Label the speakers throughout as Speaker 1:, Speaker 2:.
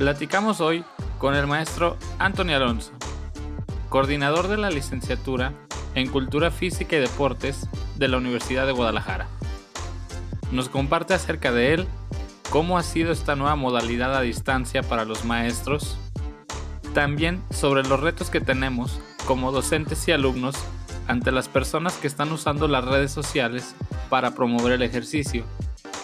Speaker 1: Platicamos hoy con el maestro Antonio Alonso, coordinador de la licenciatura en Cultura Física y Deportes de la Universidad de Guadalajara. Nos comparte acerca de él, cómo ha sido esta nueva modalidad a distancia para los maestros, también sobre los retos que tenemos como docentes y alumnos ante las personas que están usando las redes sociales para promover el ejercicio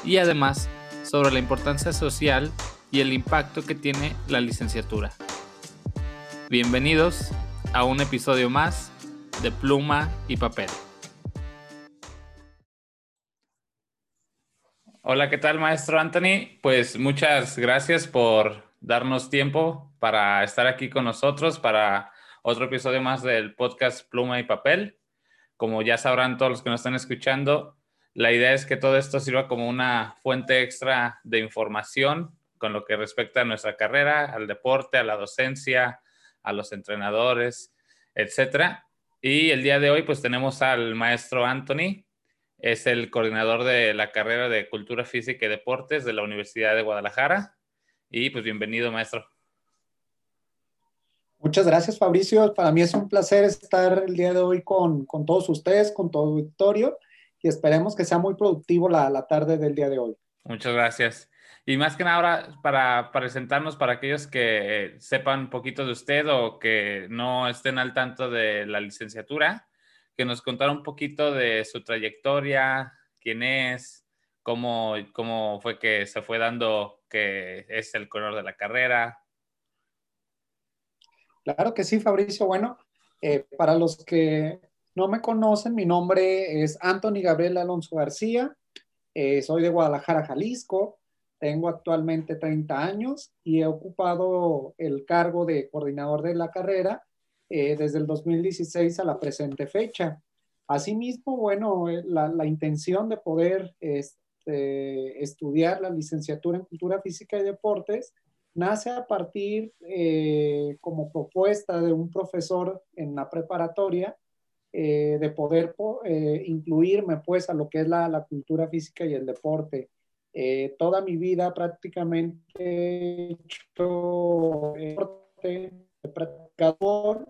Speaker 1: y además sobre la importancia social y el impacto que tiene la licenciatura. Bienvenidos a un episodio más de Pluma y Papel. Hola, ¿qué tal, maestro Anthony? Pues muchas gracias por darnos tiempo para estar aquí con nosotros para otro episodio más del podcast Pluma y Papel. Como ya sabrán todos los que nos están escuchando, la idea es que todo esto sirva como una fuente extra de información con lo que respecta a nuestra carrera, al deporte, a la docencia, a los entrenadores, etcétera. Y el día de hoy pues tenemos al maestro Anthony, es el coordinador de la carrera de Cultura Física y Deportes de la Universidad de Guadalajara. Y pues bienvenido, maestro.
Speaker 2: Muchas gracias, Fabricio. Para mí es un placer estar el día de hoy con, con todos ustedes, con todo auditorio, y esperemos que sea muy productivo la, la, tarde del día de hoy.
Speaker 1: Muchas gracias. Y más que nada ahora, para, presentarnos para aquellos que sepan un poquito de usted o que no estén al tanto de la licenciatura, que nos contara un poquito de su trayectoria, quién es, cómo, cómo fue que se fue dando que es el color de la carrera.
Speaker 2: Claro que sí, Fabricio. Bueno, eh, para los que no me conocen, mi nombre es Anthony Gabriel Alonso García. Eh, soy de Guadalajara, Jalisco. Tengo actualmente 30 años y he ocupado el cargo de coordinador de la carrera eh, desde el 2016 a la presente fecha. Asimismo, bueno, eh, la, la intención de poder este, estudiar la licenciatura en Cultura Física y Deportes nace a partir eh, como propuesta de un profesor en la preparatoria de poder incluirme pues a lo que es la, la cultura física y el deporte. Toda mi vida prácticamente he hecho deporte, practicador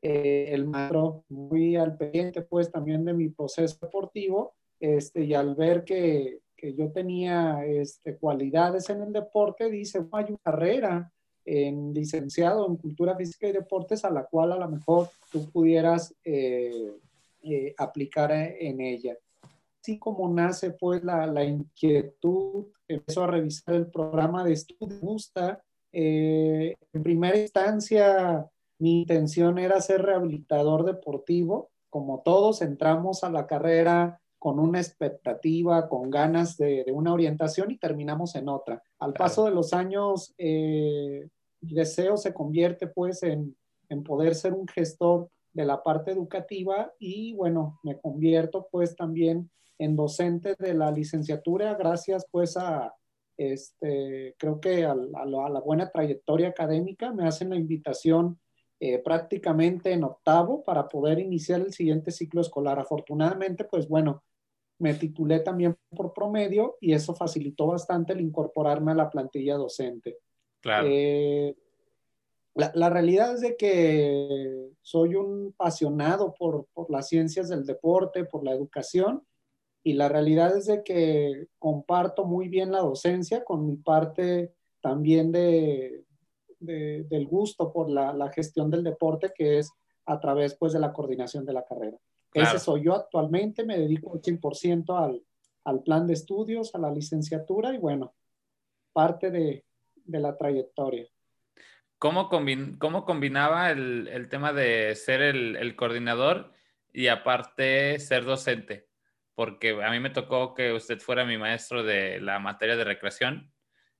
Speaker 2: eh, el maestro muy al pendiente pues también de mi proceso deportivo este, y al ver que, que yo tenía este, cualidades en el deporte, dice, hay una carrera en licenciado en cultura física y deportes a la cual a lo mejor tú pudieras eh, eh, aplicar en ella. Así como nace pues la, la inquietud, empezó a revisar el programa de estudio, me gusta. en primera instancia, mi intención era ser rehabilitador deportivo. Como todos entramos a la carrera con una expectativa, con ganas de, una orientación y terminamos en otra. Al paso de los años, eh, mi deseo se convierte pues en, en poder ser un gestor de la parte educativa y bueno, me convierto pues también en docente de la licenciatura gracias pues a, este, creo que a, a, la buena trayectoria académica me hacen la invitación eh, prácticamente en octavo para poder iniciar el siguiente ciclo escolar. Afortunadamente, pues bueno, me titulé también por promedio y eso facilitó bastante el incorporarme a la plantilla docente.
Speaker 1: Claro.
Speaker 2: Eh, la, la, realidad es de que soy un apasionado por, por las ciencias del deporte, por la educación, y la realidad es de que comparto muy bien la docencia con mi parte también de, de, del gusto por la, la, gestión del deporte, que es a través pues, de la coordinación de la carrera. Claro. Ese soy yo actualmente, me dedico al 100% al, al plan de estudios, a la licenciatura y bueno, parte de, de la trayectoria.
Speaker 1: ¿Cómo, combin cómo combinaba el, el, tema de ser el, el, coordinador y aparte ser docente? Porque a mí me tocó que usted fuera mi maestro de la materia de recreación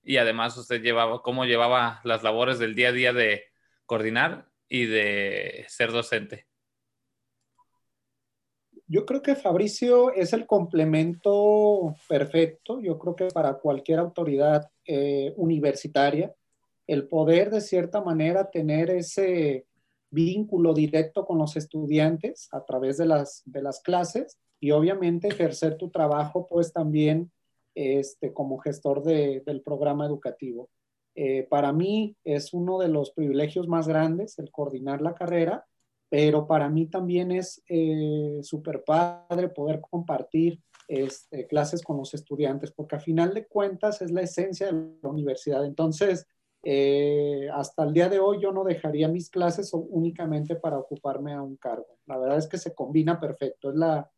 Speaker 1: y además usted llevaba, cómo llevaba las labores del día a día de coordinar y de ser docente.
Speaker 2: Yo creo que Fabricio es el complemento perfecto, yo creo que para cualquier autoridad eh, universitaria, el poder de cierta manera tener ese vínculo directo con los estudiantes a través de las, de las clases y obviamente ejercer tu trabajo pues también este, como gestor de, del programa educativo. Eh, para mí es uno de los privilegios más grandes el coordinar la carrera, pero para mí también es eh, súper padre poder compartir este, clases con los estudiantes, porque a final de cuentas es la esencia de la universidad. Entonces, eh, hasta el día de hoy yo no dejaría mis clases únicamente para ocuparme a un cargo. La verdad es que se combina perfecto, es la,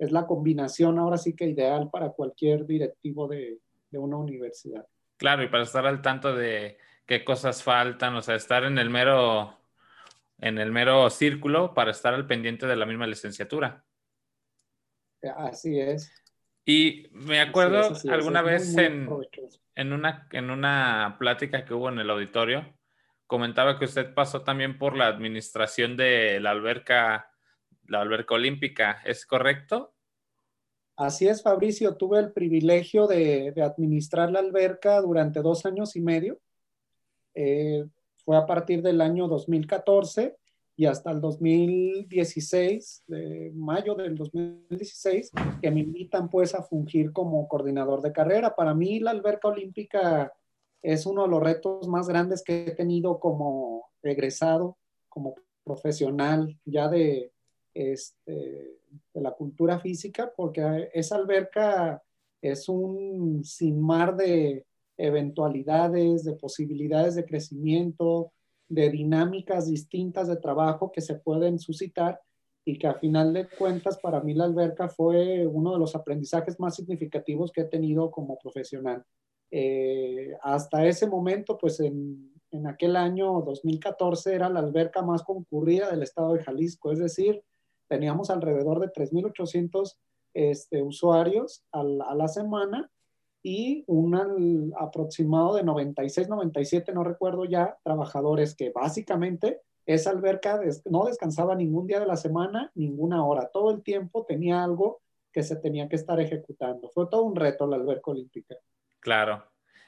Speaker 2: es la combinación ahora sí que ideal para cualquier directivo de, de una universidad.
Speaker 1: Claro, y para estar al tanto de qué cosas faltan, o sea, estar en el mero, en el mero círculo para estar al pendiente de la misma licenciatura.
Speaker 2: Así es.
Speaker 1: Y me acuerdo alguna vez en, en una, en una plática que hubo en el auditorio, comentaba que usted pasó también por la administración de la alberca, la alberca olímpica, ¿es correcto?
Speaker 2: Así es, Fabricio. Tuve el privilegio de, administrar la alberca durante dos años y medio. Eh, fue a partir del año 2014 y hasta el 2016, de mayo del 2016, que me invitan pues a fungir como coordinador de carrera. Para mí la alberca olímpica es uno de los retos más grandes que he tenido como egresado, como profesional ya de, este, de la cultura física, porque esa alberca es un sin mar de eventualidades, de posibilidades de crecimiento, de dinámicas distintas de trabajo que se pueden suscitar y que a final de cuentas para mí la alberca fue uno de los aprendizajes más significativos que he tenido como profesional. Eh, hasta ese momento, pues en, en, aquel año 2014 era la alberca más concurrida del estado de Jalisco, es decir, teníamos alrededor de 3.800 este, usuarios a la semana y un aproximado de 96, 97, no recuerdo ya, trabajadores que básicamente esa alberca no descansaba ningún día de la semana, ninguna hora. Todo el tiempo tenía algo que se tenía que estar ejecutando. Fue todo un reto la alberca olímpica.
Speaker 1: Claro.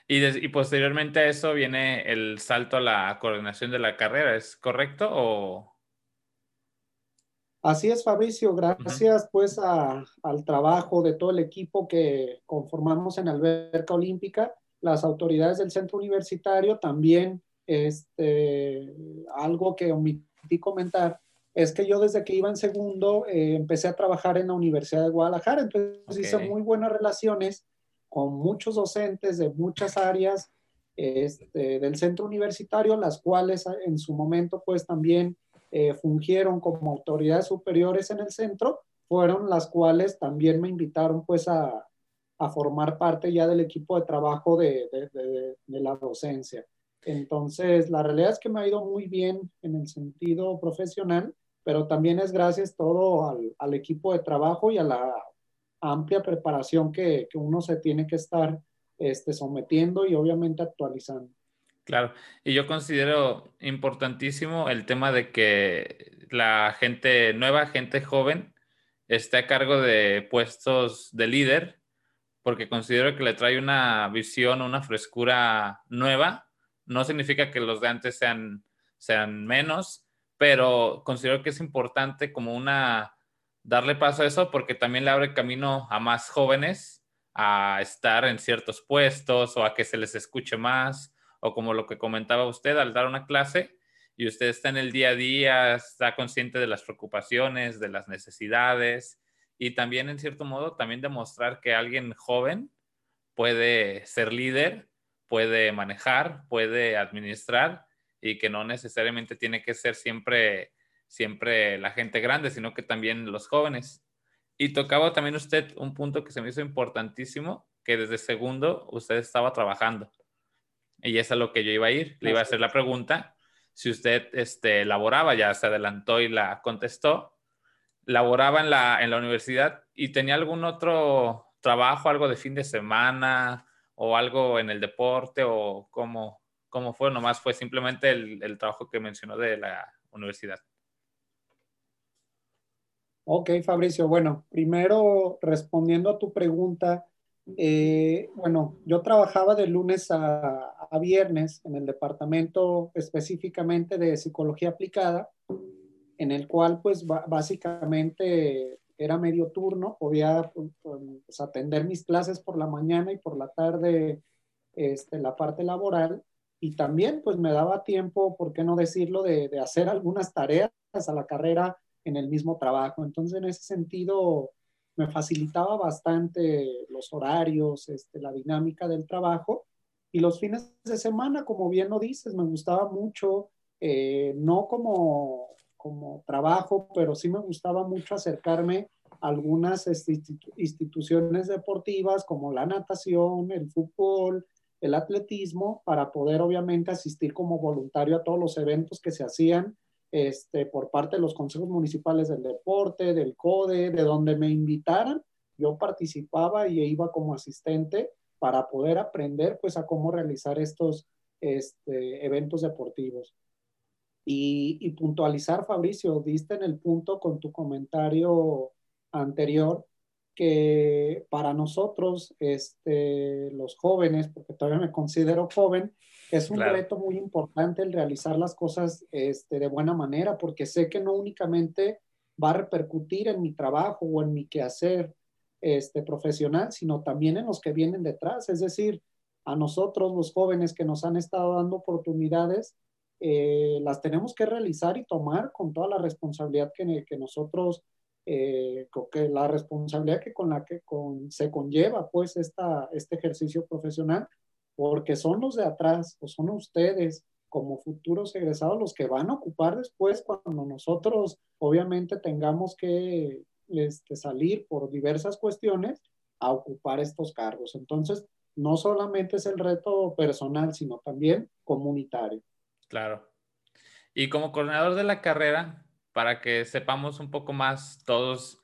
Speaker 1: Y, y posteriormente a eso viene el salto a la coordinación de la carrera, ¿es correcto o,
Speaker 2: Así es, Fabricio, gracias pues al trabajo de todo el equipo que conformamos en Alberca Olímpica, las autoridades del centro universitario también, este, algo que omití comentar, es que yo desde que iba en segundo eh, empecé a trabajar en la Universidad de Guadalajara, entonces hice muy buenas relaciones con muchos docentes de muchas áreas este, del centro universitario, las cuales en su momento pues también eh, fungieron como autoridades superiores en el centro, fueron las cuales también me invitaron pues a, formar parte ya del equipo de trabajo de, la docencia. Entonces, la realidad es que me ha ido muy bien en el sentido profesional, pero también es gracias todo al, equipo de trabajo y a la amplia preparación que, que uno se tiene que estar este, sometiendo y obviamente actualizando.
Speaker 1: Claro, y yo considero importantísimo el tema de que la gente nueva, gente joven, esté a cargo de puestos de líder, porque considero que le trae una visión, una frescura nueva. No significa que los de antes sean, sean menos, pero considero que es importante como una darle paso a eso porque también le abre camino a más jóvenes a estar en ciertos puestos o a que se les escuche más o como lo que comentaba usted al dar una clase y usted está en el día a día, está consciente de las preocupaciones, de las necesidades y también en cierto modo también demostrar que alguien joven puede ser líder, puede manejar, puede administrar y que no necesariamente tiene que ser siempre siempre la gente grande, sino que también los jóvenes. Y tocaba también usted un punto que se me hizo importantísimo, que desde segundo usted estaba trabajando. Y es a lo que yo iba a ir. Le iba a hacer la pregunta. Si usted este, laboraba, ya se adelantó y la contestó, laboraba en la, en la universidad y tenía algún otro trabajo, algo de fin de semana o algo en el deporte o cómo, cómo fue, nomás fue simplemente el, el trabajo que mencionó de la universidad.
Speaker 2: Ok, Fabricio. Bueno, primero respondiendo a tu pregunta, eh, bueno, yo trabajaba de lunes a, viernes en el departamento específicamente de psicología aplicada, en el cual pues básicamente era medio turno, podía pues, atender mis clases por la mañana y por la tarde este, la parte laboral. y también pues me daba tiempo, ¿por qué no decirlo?, de, de hacer algunas tareas a la carrera en el mismo trabajo. Entonces, en ese sentido, me facilitaba bastante los horarios, este, la dinámica del trabajo. Y los fines de semana, como bien lo dices, me gustaba mucho, eh, no como, como trabajo, pero sí me gustaba mucho acercarme a algunas instituciones deportivas como la natación, el fútbol, el atletismo, para poder obviamente asistir como voluntario a todos los eventos que se hacían este, por parte de los consejos municipales del deporte, del CODE, de donde me invitaran, yo participaba y iba como asistente para poder aprender pues a cómo realizar estos este, eventos deportivos. Y, puntualizar, Fabricio, diste en el punto con tu comentario anterior que para nosotros, este, los jóvenes, porque todavía me considero joven, es un reto muy importante el realizar las cosas este, de buena manera, porque sé que no únicamente va a repercutir en mi trabajo o en mi quehacer este, profesional, sino también en los que vienen detrás. Es decir, a nosotros, los jóvenes que nos han estado dando oportunidades, eh, las tenemos que realizar y tomar con toda la responsabilidad que, que nosotros, eh, que la responsabilidad que con la que con, se conlleva pues esta, este ejercicio profesional porque son los de atrás o son ustedes como futuros egresados los que van a ocupar después cuando nosotros obviamente tengamos que este, salir por diversas cuestiones a ocupar estos cargos. Entonces, no solamente es el reto personal, sino también comunitario.
Speaker 1: Claro. Y como coordinador de la carrera, para que sepamos un poco más todos,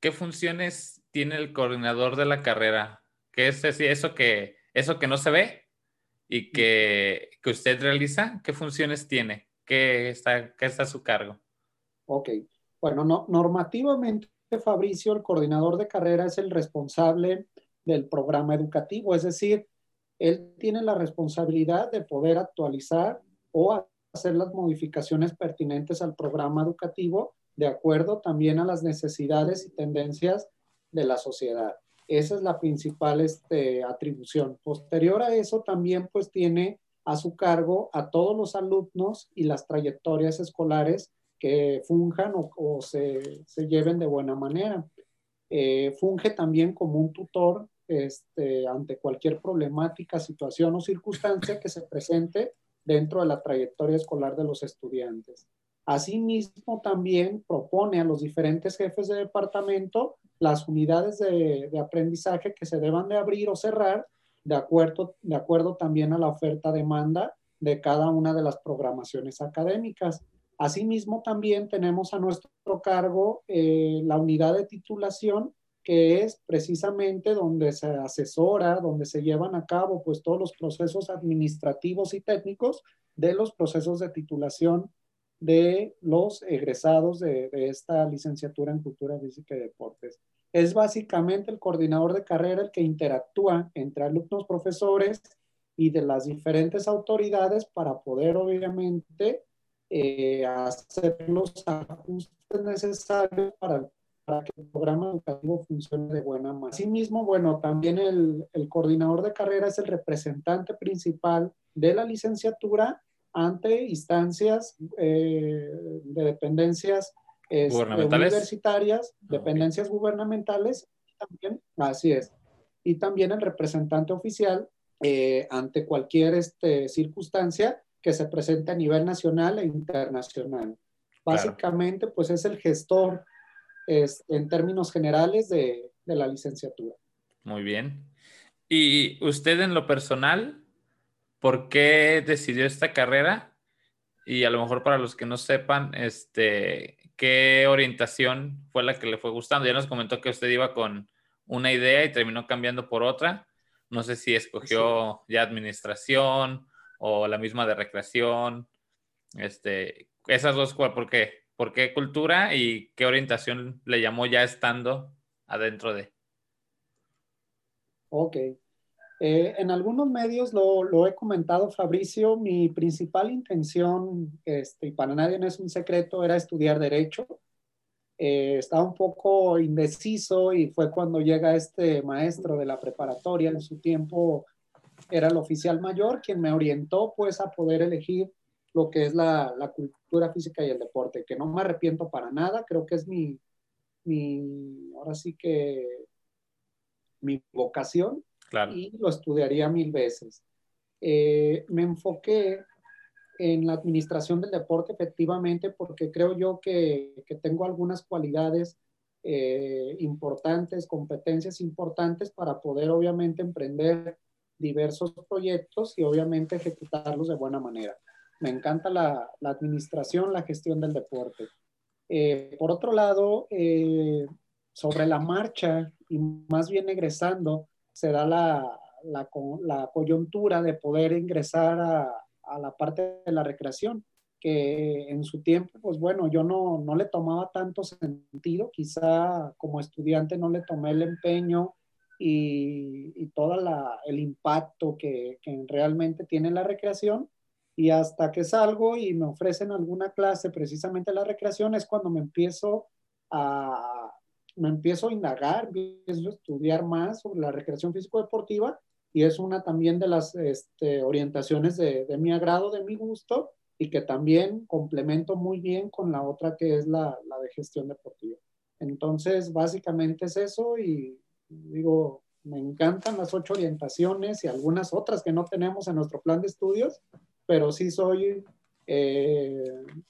Speaker 1: ¿qué funciones tiene el coordinador de la carrera? ¿Qué es eso que eso que no se ve y que, que usted realiza, ¿qué funciones tiene? ¿Qué está, qué está a su cargo?
Speaker 2: Ok, bueno, no, normativamente Fabricio, el coordinador de carrera, es el responsable del programa educativo, es decir, él tiene la responsabilidad de poder actualizar o hacer las modificaciones pertinentes al programa educativo de acuerdo también a las necesidades y tendencias de la sociedad. Esa es la principal este, atribución. Posterior a eso, también pues tiene a su cargo a todos los alumnos y las trayectorias escolares que funjan o, se, lleven de buena manera. Eh, funge también como un tutor este, ante cualquier problemática, situación o circunstancia que se presente dentro de la trayectoria escolar de los estudiantes. Asimismo, también propone a los diferentes jefes de departamento las unidades de, aprendizaje que se deban de abrir o cerrar de acuerdo, de acuerdo también a la oferta-demanda de cada una de las programaciones académicas. Asimismo, también tenemos a nuestro cargo eh, la unidad de titulación, que es precisamente donde se asesora, donde se llevan a cabo pues todos los procesos administrativos y técnicos de los procesos de titulación de los egresados de, esta licenciatura en Cultura Física y Deportes. Es básicamente el coordinador de carrera el que interactúa entre alumnos, profesores y de las diferentes autoridades para poder, obviamente, eh, hacer los ajustes necesarios para, para, que el programa educativo funcione de buena manera. Asimismo, bueno, también el, el coordinador de carrera es el representante principal de la licenciatura ante instancias eh, de dependencias universitarias, ah, dependencias gubernamentales, también, así es, y también el representante oficial eh, ante cualquier este, circunstancia que se presente a nivel nacional e internacional. Básicamente, pues es el gestor en términos generales de, de la licenciatura.
Speaker 1: Muy bien. ¿Y usted en lo personal, por qué decidió esta carrera y a lo mejor para los que no sepan, este, qué orientación fue la que le fue gustando. Ya nos comentó que usted iba con una idea y terminó cambiando por otra. No sé si escogió ya administración o la misma de recreación. Este, esas dos, ¿por qué? ¿Por qué cultura y qué orientación le llamó ya estando adentro de?
Speaker 2: Ok, eh, en algunos medios lo, he comentado, Fabricio, mi principal intención, este, y para nadie no es un secreto, era estudiar derecho. Eh, estaba un poco indeciso y fue cuando llega este maestro de la preparatoria, en su tiempo era el oficial mayor quien me orientó pues a poder elegir lo que es la, la cultura física y el deporte, que no me arrepiento para nada, creo que es mi, mi ahora sí que mi vocación y lo estudiaría mil veces. Eh, me enfoqué en la administración del deporte efectivamente porque creo yo que, que tengo algunas cualidades eh, importantes, competencias importantes para poder obviamente emprender diversos proyectos y obviamente ejecutarlos de buena manera. Me encanta la, la administración, la gestión del deporte. Eh, por otro lado, eh, sobre la marcha y más bien egresando, se da la, la, coyuntura de poder ingresar a, a la parte de la recreación que en su tiempo, pues bueno, yo no, no le tomaba tanto sentido, quizá como estudiante no le tomé el empeño y, y todo el impacto que, que, realmente tiene la recreación. Y hasta que salgo y me ofrecen alguna clase precisamente la recreación es cuando me empiezo a, me empiezo a indagar, empiezo a estudiar más sobre la recreación físico-deportiva y es una también de las este, orientaciones de, de mi agrado, de mi gusto y que también complemento muy bien con la otra que es la, la de gestión deportiva. Entonces, básicamente es eso y digo, me encantan las ocho orientaciones y algunas otras que no tenemos en nuestro plan de estudios, pero sí soy eh,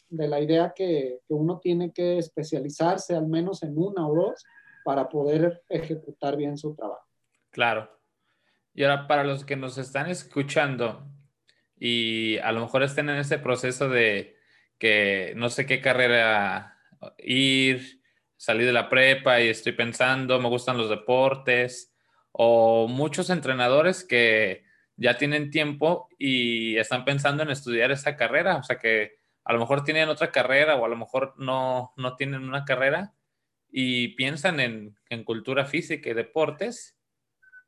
Speaker 2: de la idea que, que, uno tiene que especializarse al menos en una o dos para poder ejecutar bien su trabajo.
Speaker 1: Claro. Y ahora, para los que nos están escuchando, y a lo mejor estén en ese proceso de que no sé qué carrera ir, salir de la prepa y estoy pensando, me gustan los deportes, o muchos entrenadores que ya tienen tiempo y están pensando en estudiar esa carrera, o sea que a lo mejor tienen otra carrera o a lo mejor no, no tienen una carrera y piensan en, en cultura física y deportes.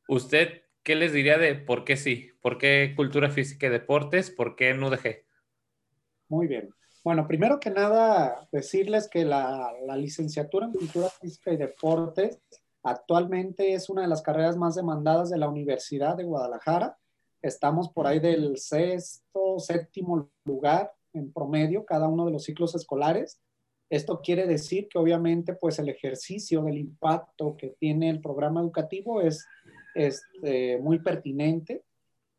Speaker 1: ¿Usted ¿qué les diría de por qué sí? ¿Por qué cultura física y deportes? ¿Por qué en UDG?
Speaker 2: Muy bien. Bueno, primero que nada, decirles que la, la, licenciatura en cultura física y deportes actualmente es una de las carreras más demandadas de la Universidad de Guadalajara. Estamos por ahí del sexto, séptimo lugar en promedio cada uno de los ciclos escolares. Esto quiere decir que obviamente pues el ejercicio del impacto que tiene el programa educativo es este, muy pertinente.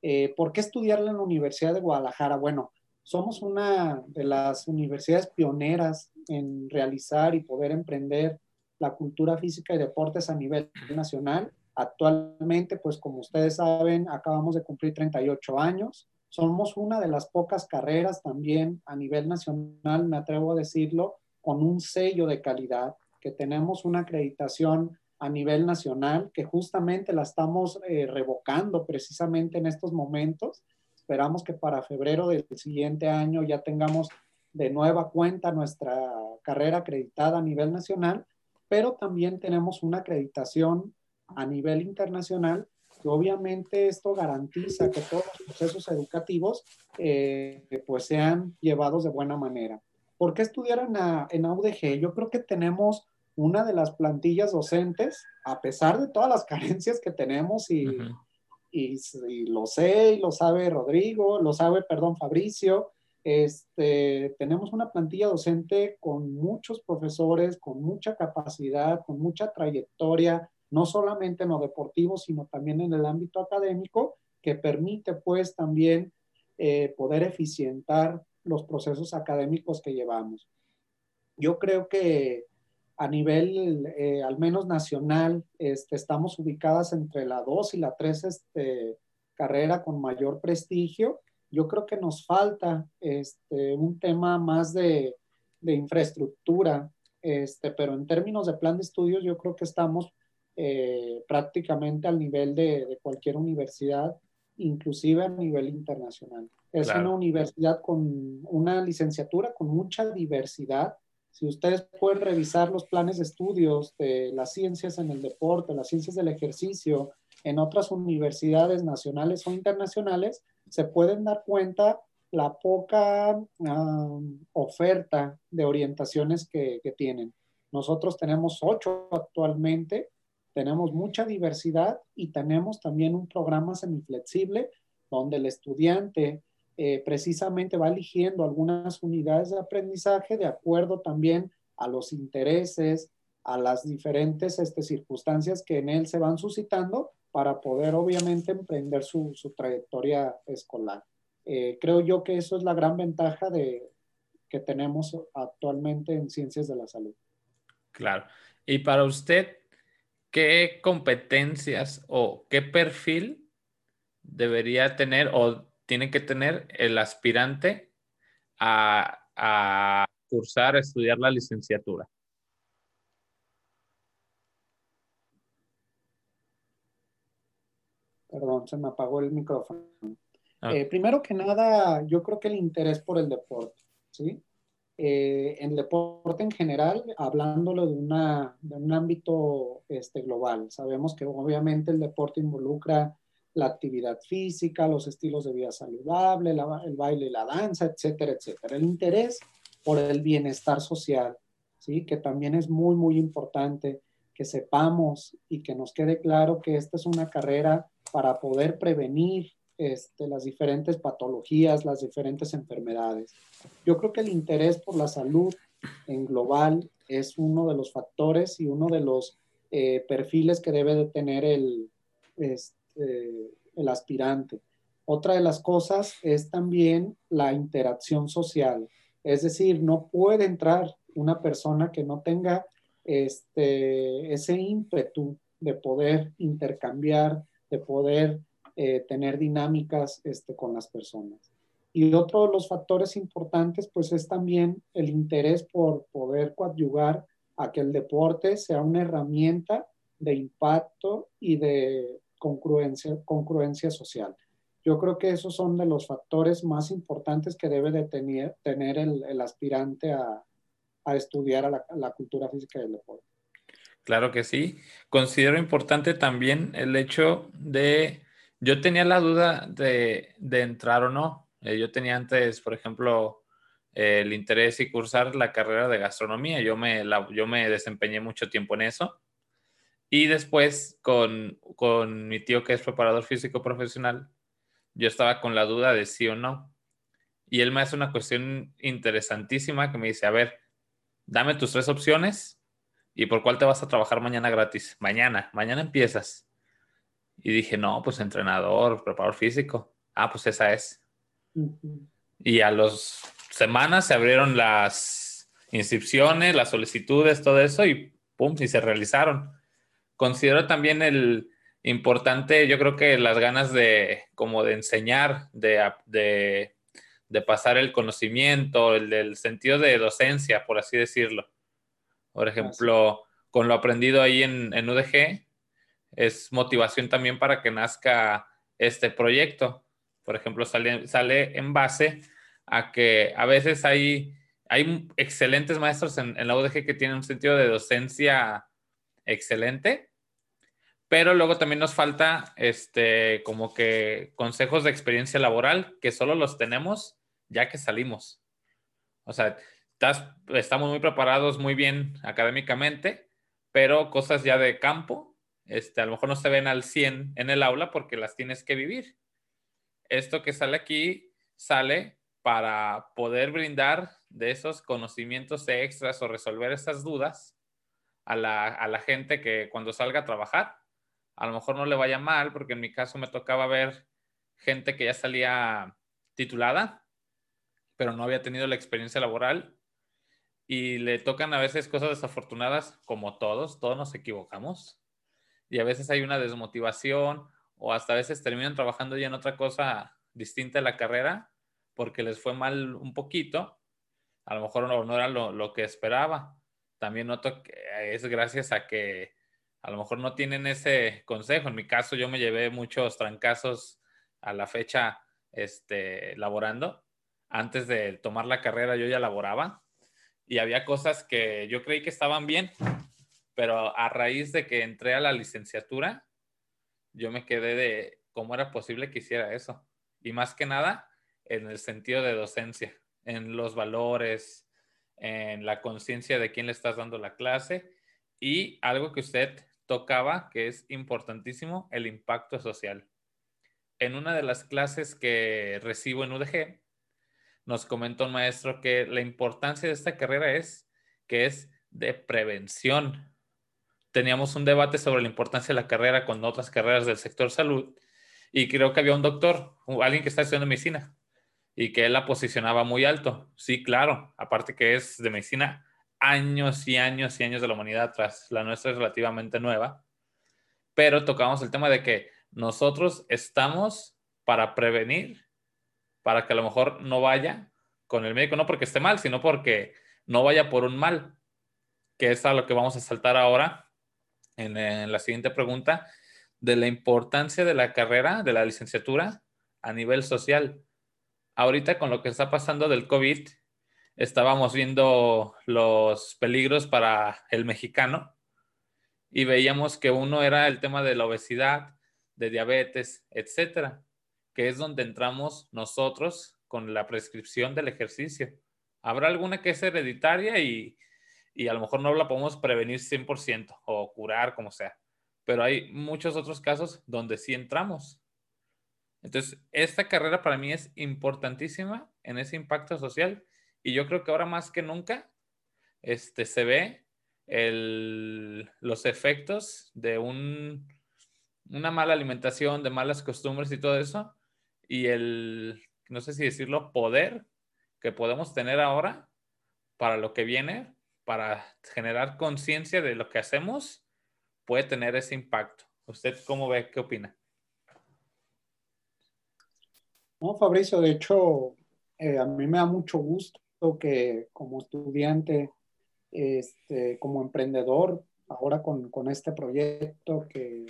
Speaker 2: Eh, ¿Por qué estudiarla en la Universidad de Guadalajara? Bueno, somos una de las universidades pioneras en realizar y poder emprender la cultura física y deportes a nivel nacional. Actualmente, pues como ustedes saben, acabamos de cumplir 38 años. Somos una de las pocas carreras también a nivel nacional, me atrevo a decirlo, con un sello de calidad, que tenemos una acreditación a nivel nacional, que justamente la estamos eh, revocando precisamente en estos momentos. Esperamos que para febrero del siguiente año ya tengamos de nueva cuenta nuestra carrera acreditada a nivel nacional, pero también tenemos una acreditación a nivel internacional que obviamente esto garantiza que todos los procesos educativos eh, pues sean llevados de buena manera. ¿Por qué estudiar en, en AUDG? Yo creo que tenemos una de las plantillas docentes, a pesar de todas las carencias que tenemos y, uh -huh. y, y, lo sé y lo sabe Rodrigo, lo sabe, perdón, Fabricio, este, tenemos una plantilla docente con muchos profesores, con mucha capacidad, con mucha trayectoria, no solamente en lo deportivo, sino también en el ámbito académico, que permite pues también eh, poder eficientar los procesos académicos que llevamos. Yo creo que a nivel eh, al menos nacional, este, estamos ubicadas entre la 2 y la 3 este, carrera con mayor prestigio. Yo creo que nos falta este, un tema más de, de infraestructura, este, pero en términos de plan de estudios yo creo que estamos eh, prácticamente al nivel de, de, cualquier universidad, inclusive a nivel internacional. Es claro. una universidad con una licenciatura con mucha diversidad, si ustedes pueden revisar los planes de estudios de las ciencias en el deporte, las ciencias del ejercicio en otras universidades nacionales o internacionales, se pueden dar cuenta la poca um, oferta de orientaciones que, que, tienen. Nosotros tenemos ocho actualmente, tenemos mucha diversidad y tenemos también un programa semiflexible donde el estudiante eh, precisamente va eligiendo algunas unidades de aprendizaje de acuerdo también a los intereses, a las diferentes este, circunstancias que en él se van suscitando para poder obviamente emprender su, trayectoria escolar. Eh, creo yo que eso es la gran ventaja de, que tenemos actualmente en ciencias de la salud.
Speaker 1: Claro. Y para usted, ¿qué competencias o qué perfil debería tener o tiene que tener el aspirante a, a cursar, a estudiar la licenciatura?
Speaker 2: Perdón, se me apagó el micrófono. Ah. Eh, primero que nada, yo creo que el interés por el deporte, ¿sí? Eh, en deporte en general, hablándolo de, una, de un ámbito este, global. Sabemos que obviamente el deporte involucra la actividad física, los estilos de vida saludable, el baile, la danza, etcétera, etcétera. El interés por el bienestar social, ¿sí? que también es muy, muy importante que sepamos y que nos quede claro que esta es una carrera para poder prevenir este, las diferentes patologías, las diferentes enfermedades. Yo creo que el interés por la salud en global es uno de los factores y uno de los eh, perfiles que debe de tener el, este, el aspirante. Otra de las cosas es también la interacción social. Es decir, no puede entrar una persona que no tenga este, ese ímpetu de poder intercambiar, de poder eh, tener dinámicas este, con las personas. Y otro de los factores importantes, pues es también el interés por poder coadyuvar a que el deporte sea una herramienta de impacto y de congruencia, congruencia social. Yo creo que esos son de los factores más importantes que debe de tener, tener el, aspirante a, a estudiar a la, la, cultura física del deporte.
Speaker 1: Claro que sí. Considero importante también el hecho de yo tenía la duda de, entrar o no. Eh, yo tenía antes, por ejemplo, el interés y cursar la carrera de gastronomía. Yo me, yo me desempeñé mucho tiempo en eso. Y después, con, con mi tío que es preparador físico profesional, yo estaba con la duda de sí o no. Y él me hace una cuestión interesantísima que me dice, a ver, dame tus tres opciones y por cuál te vas a trabajar mañana gratis. Mañana, mañana empiezas. Y dije, no, pues entrenador, preparador físico. Ah, pues esa es. Y a las semanas se abrieron las inscripciones, las solicitudes, todo eso y pum, y se realizaron. Considero también el importante, yo creo que las ganas de como de enseñar, de, de, de pasar el conocimiento, el del sentido de docencia, por así decirlo. Por ejemplo, con lo aprendido ahí en, en UDG, es motivación también para que nazca este proyecto. Por ejemplo, sale, sale en base a que a veces hay, hay excelentes maestros en, la UDG que tienen un sentido de docencia excelente, pero luego también nos falta este, como que consejos de experiencia laboral que solo los tenemos ya que salimos. O sea, estamos muy preparados muy bien académicamente, pero cosas ya de campo este, a lo mejor no se ven al 100 en el aula porque las tienes que vivir. Esto que sale aquí sale para poder brindar de esos conocimientos extras o resolver esas dudas a la, a la gente que cuando salga a trabajar, a lo mejor no le vaya mal, porque en mi caso me tocaba ver gente que ya salía titulada, pero no había tenido la experiencia laboral. Y le tocan a veces cosas desafortunadas como todos, todos nos equivocamos y a veces hay una desmotivación o hasta a veces terminan trabajando ya en otra cosa distinta de la carrera porque les fue mal un poquito, a lo mejor no, no era lo, lo, que esperaba. También noto que es gracias a que a lo mejor no tienen ese consejo. En mi caso yo me llevé muchos trancazos a la fecha este, laborando. Antes de tomar la carrera yo ya laboraba y había cosas que yo creí que estaban bien pero a raíz de que entré a la licenciatura, yo me quedé de cómo era posible que hiciera eso. Y más que nada, en el sentido de docencia, en los valores, en la conciencia de quién le estás dando la clase y algo que usted tocaba, que es importantísimo, el impacto social. en una de las clases que recibo en UDG, nos comentó un maestro que la importancia de esta carrera es que es de prevención. Teníamos un debate sobre la importancia de la carrera con otras carreras del sector salud y creo que había un doctor, alguien que está estudiando medicina y que él la posicionaba muy alto. Sí, claro, aparte que es de medicina años y años y años de la humanidad atrás, la nuestra es relativamente nueva, pero tocamos el tema de que nosotros estamos para prevenir para que a lo mejor no vaya con el médico, no porque esté mal, sino porque no vaya por un mal, que es a lo que vamos a saltar ahora en, la siguiente pregunta, de la importancia de la carrera, de la licenciatura a nivel social. Ahorita con lo que está pasando del COVID, estábamos viendo los peligros para el mexicano y veíamos que uno era el tema de la obesidad, de diabetes, etcétera que es donde entramos nosotros con la prescripción del ejercicio. Habrá alguna que es hereditaria y, a lo mejor no la podemos prevenir 100% o curar, como sea, pero hay muchos otros casos donde sí entramos. Entonces, esta carrera para mí es importantísima en ese impacto social y yo creo que ahora más que nunca este, se ve los efectos de un, una mala alimentación, de malas costumbres y todo eso y el, no sé si decirlo, poder que podemos tener ahora para lo que viene, para generar conciencia de lo que hacemos, puede tener ese impacto. ¿Usted cómo ve? ¿Qué opina?
Speaker 2: No, Fabricio, de hecho, eh, a mí me da mucho gusto que como estudiante, este, como emprendedor, ahora con, con, este proyecto que,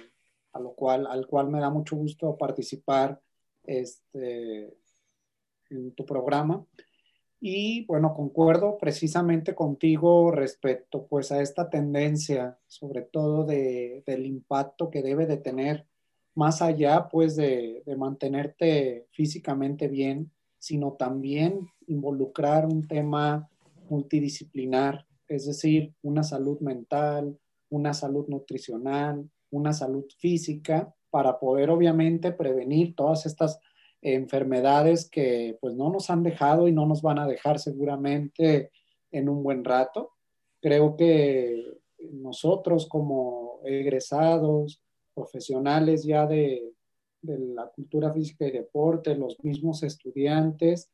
Speaker 2: a lo cual, al cual me da mucho gusto participar, este, en tu programa. Y bueno, concuerdo precisamente contigo respecto pues a esta tendencia, sobre todo de, del impacto que debe de tener más allá pues de, de mantenerte físicamente bien, sino también involucrar un tema multidisciplinar, es decir, una salud mental, una salud nutricional, una salud física, para poder obviamente prevenir todas estas enfermedades que pues no nos han dejado y no nos van a dejar seguramente en un buen rato. Creo que nosotros como egresados, profesionales ya de, la cultura física y deporte, los mismos estudiantes,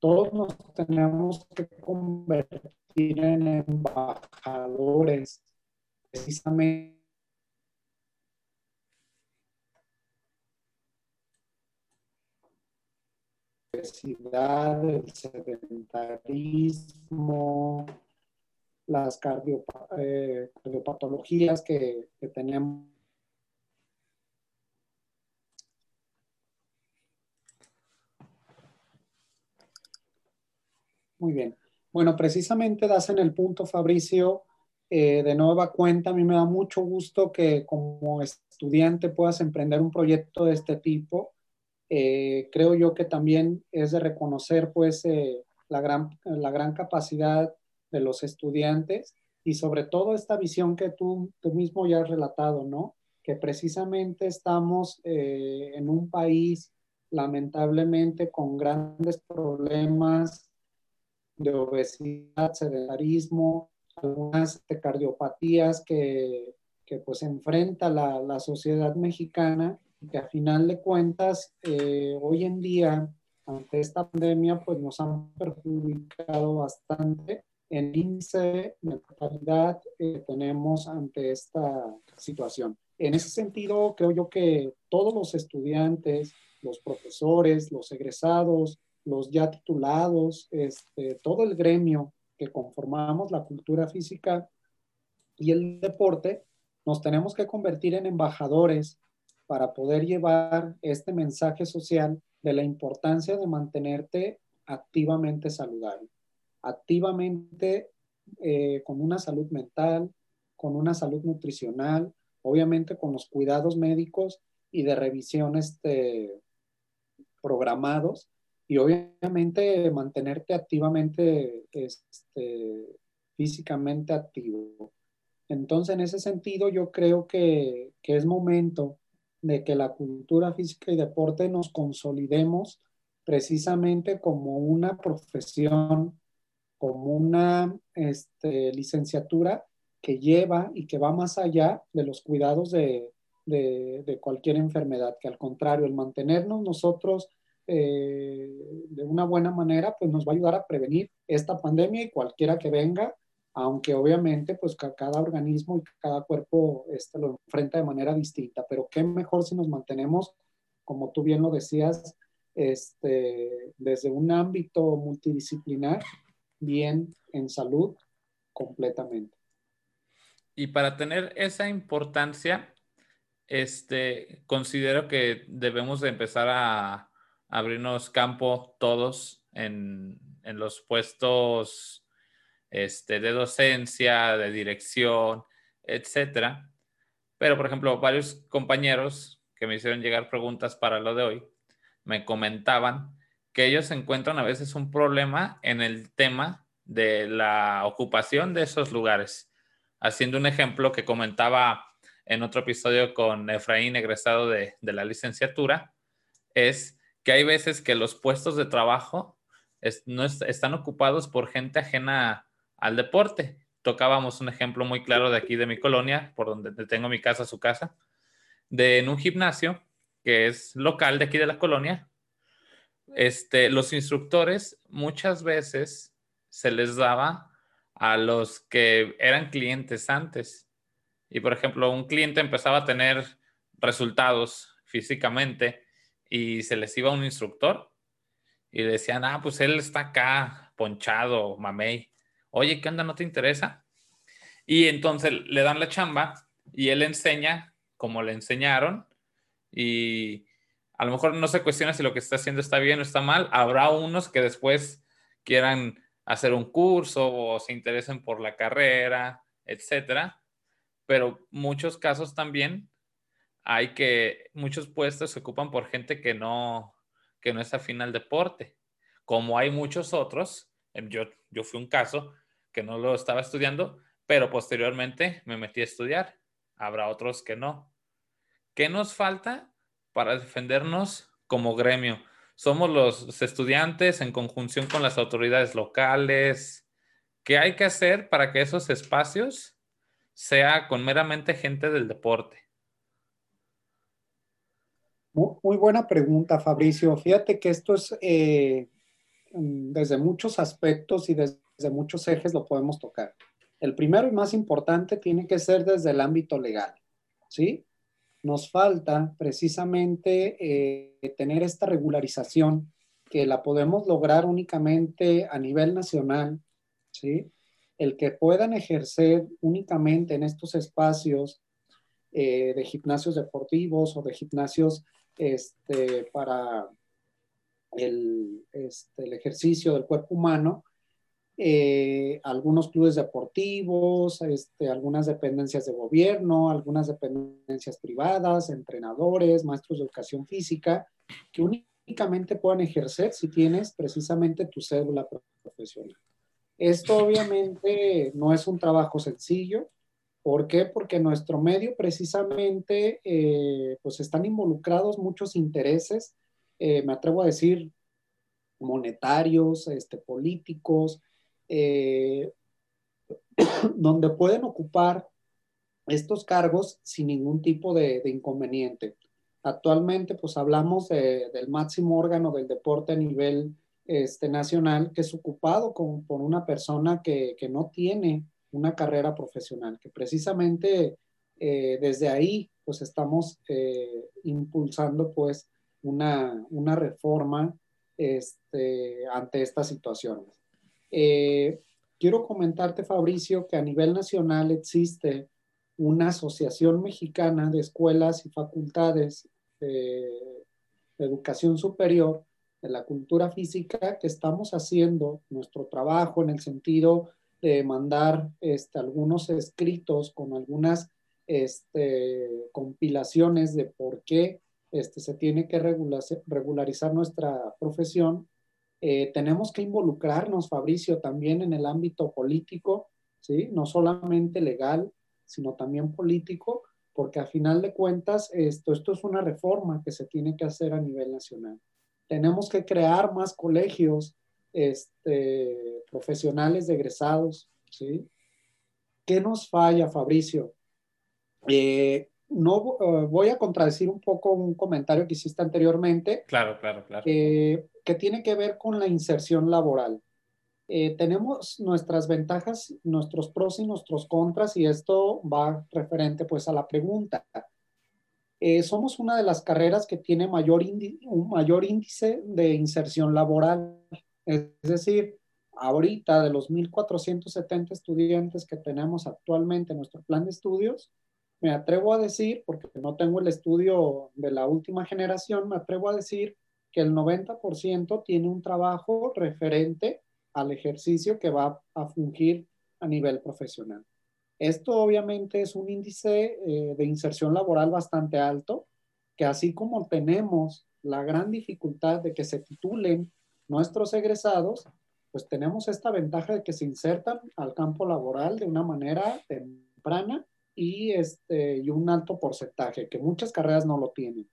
Speaker 2: todos nos tenemos que convertir en embajadores precisamente el sedentarismo, las eh, cardiopatologías que, que tenemos. Muy bien. Bueno, precisamente das en el punto, Fabricio, eh, de nueva cuenta, a mí me da mucho gusto que como estudiante puedas emprender un proyecto de este tipo eh, creo yo que también es de reconocer pues eh, la, gran, la gran capacidad de los estudiantes y sobre todo esta visión que tú, tú mismo ya has relatado, ¿no? Que precisamente estamos eh, en un país lamentablemente con grandes problemas de obesidad, sedentarismo, algunas cardiopatías que, que pues enfrenta la, la sociedad mexicana que a final de cuentas, eh, hoy en día, ante esta pandemia, pues nos han perjudicado bastante el índice de mortalidad que tenemos ante esta situación. En ese sentido, creo yo que todos los estudiantes, los profesores, los egresados, los ya titulados, este, todo el gremio que conformamos la cultura física y el deporte, nos tenemos que convertir en embajadores para poder llevar este mensaje social de la importancia de mantenerte activamente saludable, activamente eh, con una salud mental, con una salud nutricional, obviamente con los cuidados médicos y de revisión este, programados y obviamente mantenerte activamente, este, físicamente activo. Entonces, en ese sentido, yo creo que, que es momento de que la cultura física y deporte nos consolidemos precisamente como una profesión, como una este, licenciatura que lleva y que va más allá de los cuidados de, cualquier enfermedad, que al contrario, el mantenernos nosotros eh, de una buena manera, pues nos va a ayudar a prevenir esta pandemia y cualquiera que venga, aunque obviamente pues cada organismo y cada cuerpo este, lo enfrenta de manera distinta, pero qué mejor si nos mantenemos, como tú bien lo decías, este, desde un ámbito multidisciplinar, bien en salud completamente.
Speaker 1: Y para tener esa importancia, este, considero que debemos de empezar a abrirnos campo todos en, en los puestos este, de docencia, de dirección, etcétera. Pero, por ejemplo, varios compañeros que me hicieron llegar preguntas para lo de hoy me comentaban que ellos encuentran a veces un problema en el tema de la ocupación de esos lugares. Haciendo un ejemplo que comentaba en otro episodio con Efraín, egresado de, la licenciatura, es que hay veces que los puestos de trabajo no están ocupados por gente ajena al deporte. Tocábamos un ejemplo muy claro de aquí de mi colonia, por donde tengo mi casa, su casa, de en un gimnasio que es local de aquí de la colonia, este, los instructores muchas veces se les daba a los que eran clientes antes. Y por ejemplo, un cliente empezaba a tener resultados físicamente y se les iba un instructor y decían, ah, pues él está acá, ponchado, mamey. Oye, ¿qué onda? ¿No te interesa? Y entonces le dan la chamba y él enseña como le enseñaron y a lo mejor no se cuestiona si lo que está haciendo está bien o está mal. Habrá unos que después quieran hacer un curso o se interesen por la carrera, etcétera. Pero muchos casos también hay que muchos puestos se ocupan por gente que no que no es afín al deporte. Como hay muchos otros, yo yo fui un caso que no lo estaba estudiando, pero posteriormente me metí a estudiar. Habrá otros que no. ¿Qué nos falta para defendernos como gremio? Somos los estudiantes en conjunción con las autoridades locales. ¿Qué hay que hacer para que esos espacios sea con meramente gente del deporte?
Speaker 2: Muy, buena pregunta, Fabricio. Fíjate que esto es eh, desde muchos aspectos y desde muchos ejes lo podemos tocar. El primero y más importante tiene que ser desde el ámbito legal, ¿sí? nos falta precisamente eh, tener esta regularización que la podemos lograr únicamente a nivel nacional, ¿sí? El que puedan ejercer únicamente en estos espacios eh, de gimnasios deportivos o de gimnasios este, para el, este, el ejercicio del cuerpo humano, eh, algunos clubes deportivos, este, algunas dependencias de gobierno, algunas dependencias privadas, entrenadores, maestros de educación física, que únicamente puedan ejercer si tienes precisamente tu cédula profesional. Esto obviamente no es un trabajo sencillo. ¿Por qué? Porque en nuestro medio precisamente eh, pues están involucrados muchos intereses, eh, me atrevo a decir, monetarios, este, políticos, eh, donde pueden ocupar estos cargos sin ningún tipo de, inconveniente. Actualmente, pues hablamos del máximo órgano del deporte a nivel este, nacional, que es ocupado por una persona que, no tiene una carrera profesional, que precisamente eh, desde ahí, pues estamos eh, impulsando pues una, una reforma este, ante estas situaciones. Eh, quiero comentarte, Fabricio, que a nivel nacional existe una asociación mexicana de escuelas y facultades de, educación superior de la cultura física que estamos haciendo nuestro trabajo en el sentido de mandar este, algunos escritos con algunas este, compilaciones de por qué este, se tiene que regularizar nuestra profesión eh, tenemos que involucrarnos, Fabricio, también en el ámbito político, ¿sí? No solamente legal, sino también político, porque a final de cuentas esto, esto es una reforma que se tiene que hacer a nivel nacional. Tenemos que crear más colegios este, profesionales de egresados, ¿sí? ¿Qué nos falla, Fabricio? Eh, no eh, voy a contradecir un poco un comentario que hiciste anteriormente.
Speaker 1: Claro, claro, claro.
Speaker 2: que tiene que ver con la inserción laboral. Eh, tenemos nuestras ventajas, nuestros pros y nuestros contras, y esto va referente pues a la pregunta. Eh, somos una de las carreras que tiene mayor un mayor índice de inserción laboral. Es decir, ahorita de los 1.470 estudiantes que tenemos actualmente en nuestro plan de estudios, me atrevo a decir, porque no tengo el estudio de la última generación, me atrevo a decir que el 90% tiene un trabajo referente al ejercicio que va a fungir a nivel profesional. Esto obviamente es un índice eh, de inserción laboral bastante alto, que así como tenemos la gran dificultad de que se titulen nuestros egresados, pues tenemos esta ventaja de que se insertan al campo laboral de una manera temprana y, este, y un alto porcentaje, que muchas carreras no lo tienen.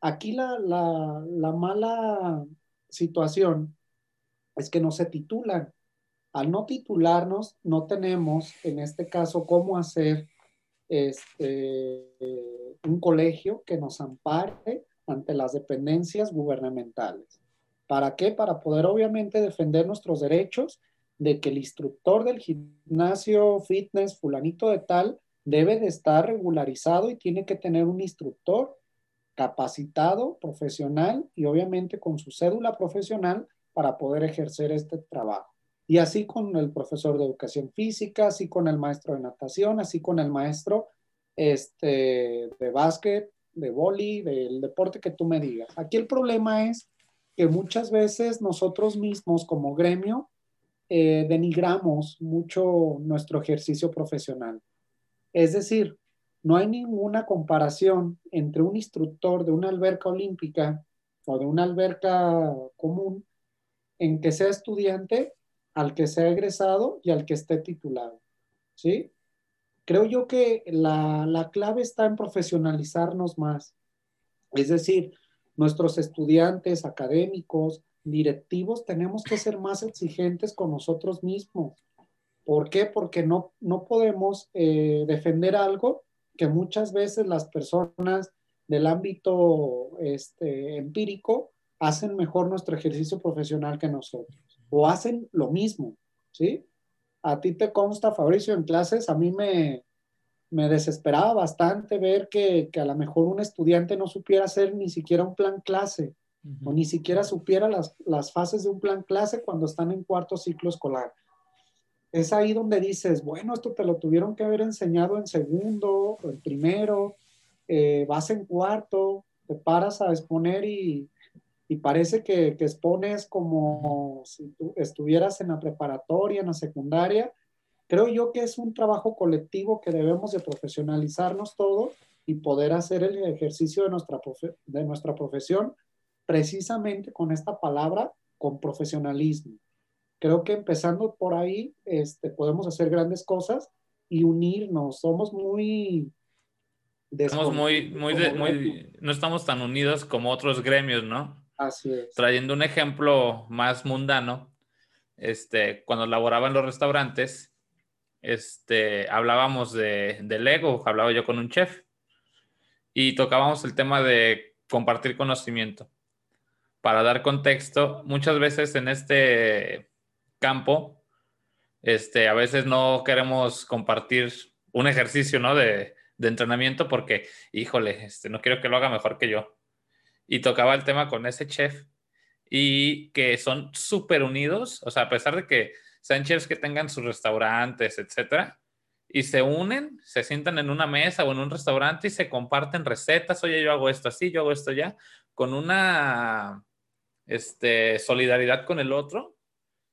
Speaker 2: Aquí la, la, la mala situación es que no se titulan. Al no titularnos, no tenemos, en este caso, cómo hacer este, un colegio que nos ampare ante las dependencias gubernamentales. ¿Para qué? Para poder obviamente defender nuestros derechos de que el instructor del gimnasio fitness fulanito de tal debe de estar regularizado y tiene que tener un instructor capacitado, profesional y obviamente con su cédula profesional para poder ejercer este trabajo. Y así con el profesor de educación física, así con el maestro de natación, así con el maestro este, de básquet, de boli, del deporte que tú me digas. Aquí el problema es que muchas veces nosotros mismos como gremio eh, denigramos mucho nuestro ejercicio profesional. Es decir, no hay ninguna comparación entre un instructor de una alberca olímpica o de una alberca común en que sea estudiante, al que sea egresado y al que esté titulado. ¿Sí? Creo yo que la, la clave está en profesionalizarnos más. Es decir, nuestros estudiantes, académicos, directivos, tenemos que ser más exigentes con nosotros mismos. ¿Por qué? Porque no, no podemos eh, defender algo que muchas veces las personas del ámbito este, empírico hacen mejor nuestro ejercicio profesional que nosotros o hacen lo mismo, ¿sí? A ti te consta, Fabricio, en clases, a mí me, me desesperaba bastante ver que, que, a lo mejor un estudiante no supiera hacer ni siquiera un plan clase o ni siquiera supiera las, las fases de un plan clase cuando están en cuarto ciclo escolar. Es ahí donde dices, bueno, esto te lo tuvieron que haber enseñado en segundo, en primero, eh, vas en cuarto, te paras a exponer y, y parece que, que, expones como si tú estuvieras en la preparatoria, en la secundaria. Creo yo que es un trabajo colectivo que debemos de profesionalizarnos todos y poder hacer el ejercicio de nuestra, de nuestra profesión precisamente con esta palabra, con profesionalismo. Creo que empezando por ahí este, podemos hacer grandes cosas y unirnos. Somos muy...
Speaker 1: Estamos muy, muy, muy, no estamos tan unidos como otros gremios, ¿no?
Speaker 2: Así es.
Speaker 1: Trayendo un ejemplo más mundano, este, cuando laboraba en los restaurantes, este, hablábamos de, del ego, hablaba yo con un chef y tocábamos el tema de compartir conocimiento. Para dar contexto, muchas veces en este campo, este, a veces no queremos compartir un ejercicio, ¿no? De, de entrenamiento porque, híjole, este, no quiero que lo haga mejor que yo y tocaba el tema con ese chef y que son súper unidos, o sea, a pesar de que sean chefs que tengan sus restaurantes, etcétera, y se unen, se sientan en una mesa o en un restaurante y se comparten recetas, oye, yo hago esto así, yo hago esto ya, con una este, solidaridad con el otro,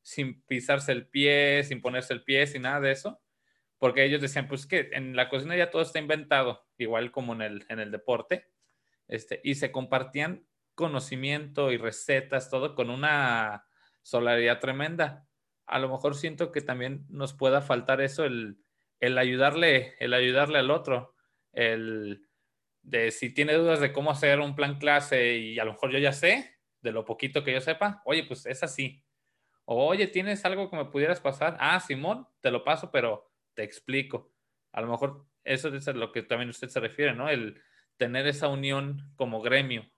Speaker 1: sin pisarse el pie, sin ponerse el pie, sin nada de eso, porque ellos decían, pues que en la cocina ya todo está inventado, igual como en el, en el deporte, este, y se compartían conocimiento y recetas, todo con una solidaridad tremenda. A lo mejor siento que también nos pueda faltar eso, el, el ayudarle, el ayudarle al otro, el de si tiene dudas de cómo hacer un plan clase y a lo mejor yo ya sé, de lo poquito que yo sepa, oye, pues es así. Oye, ¿tienes algo que me pudieras pasar? Ah, Simón, te lo paso, pero te explico. A lo mejor eso es a lo que también usted se refiere, ¿no? El tener esa unión como gremio.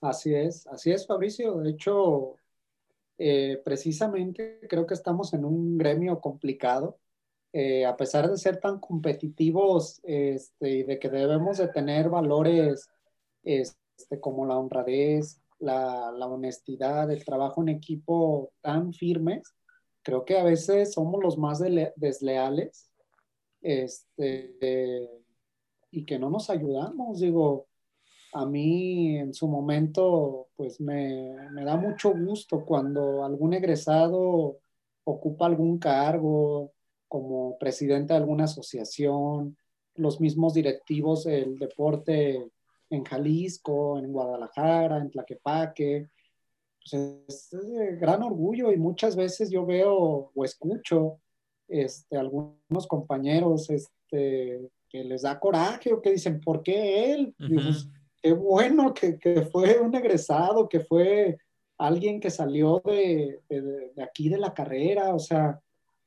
Speaker 2: Así es, así es, Fabricio. De hecho, eh, precisamente creo que estamos en un gremio complicado. Eh, a pesar de ser tan competitivos este, y de que debemos de tener valores este, como la honradez, la, honestidad, el trabajo en equipo tan firmes, creo que a veces somos los más desleales este, y que no nos ayudamos. Digo, a mí en su momento, pues me, me, da mucho gusto cuando algún egresado ocupa algún cargo como presidente de alguna asociación, los mismos directivos del deporte en Jalisco, en Guadalajara, en Tlaquepaque. Pues es, de gran orgullo y muchas veces yo veo o escucho este, algunos compañeros este, que les da coraje o que dicen, ¿por qué él? qué bueno que, que, fue un egresado, que fue alguien que salió de, de, de, aquí de la carrera, o sea,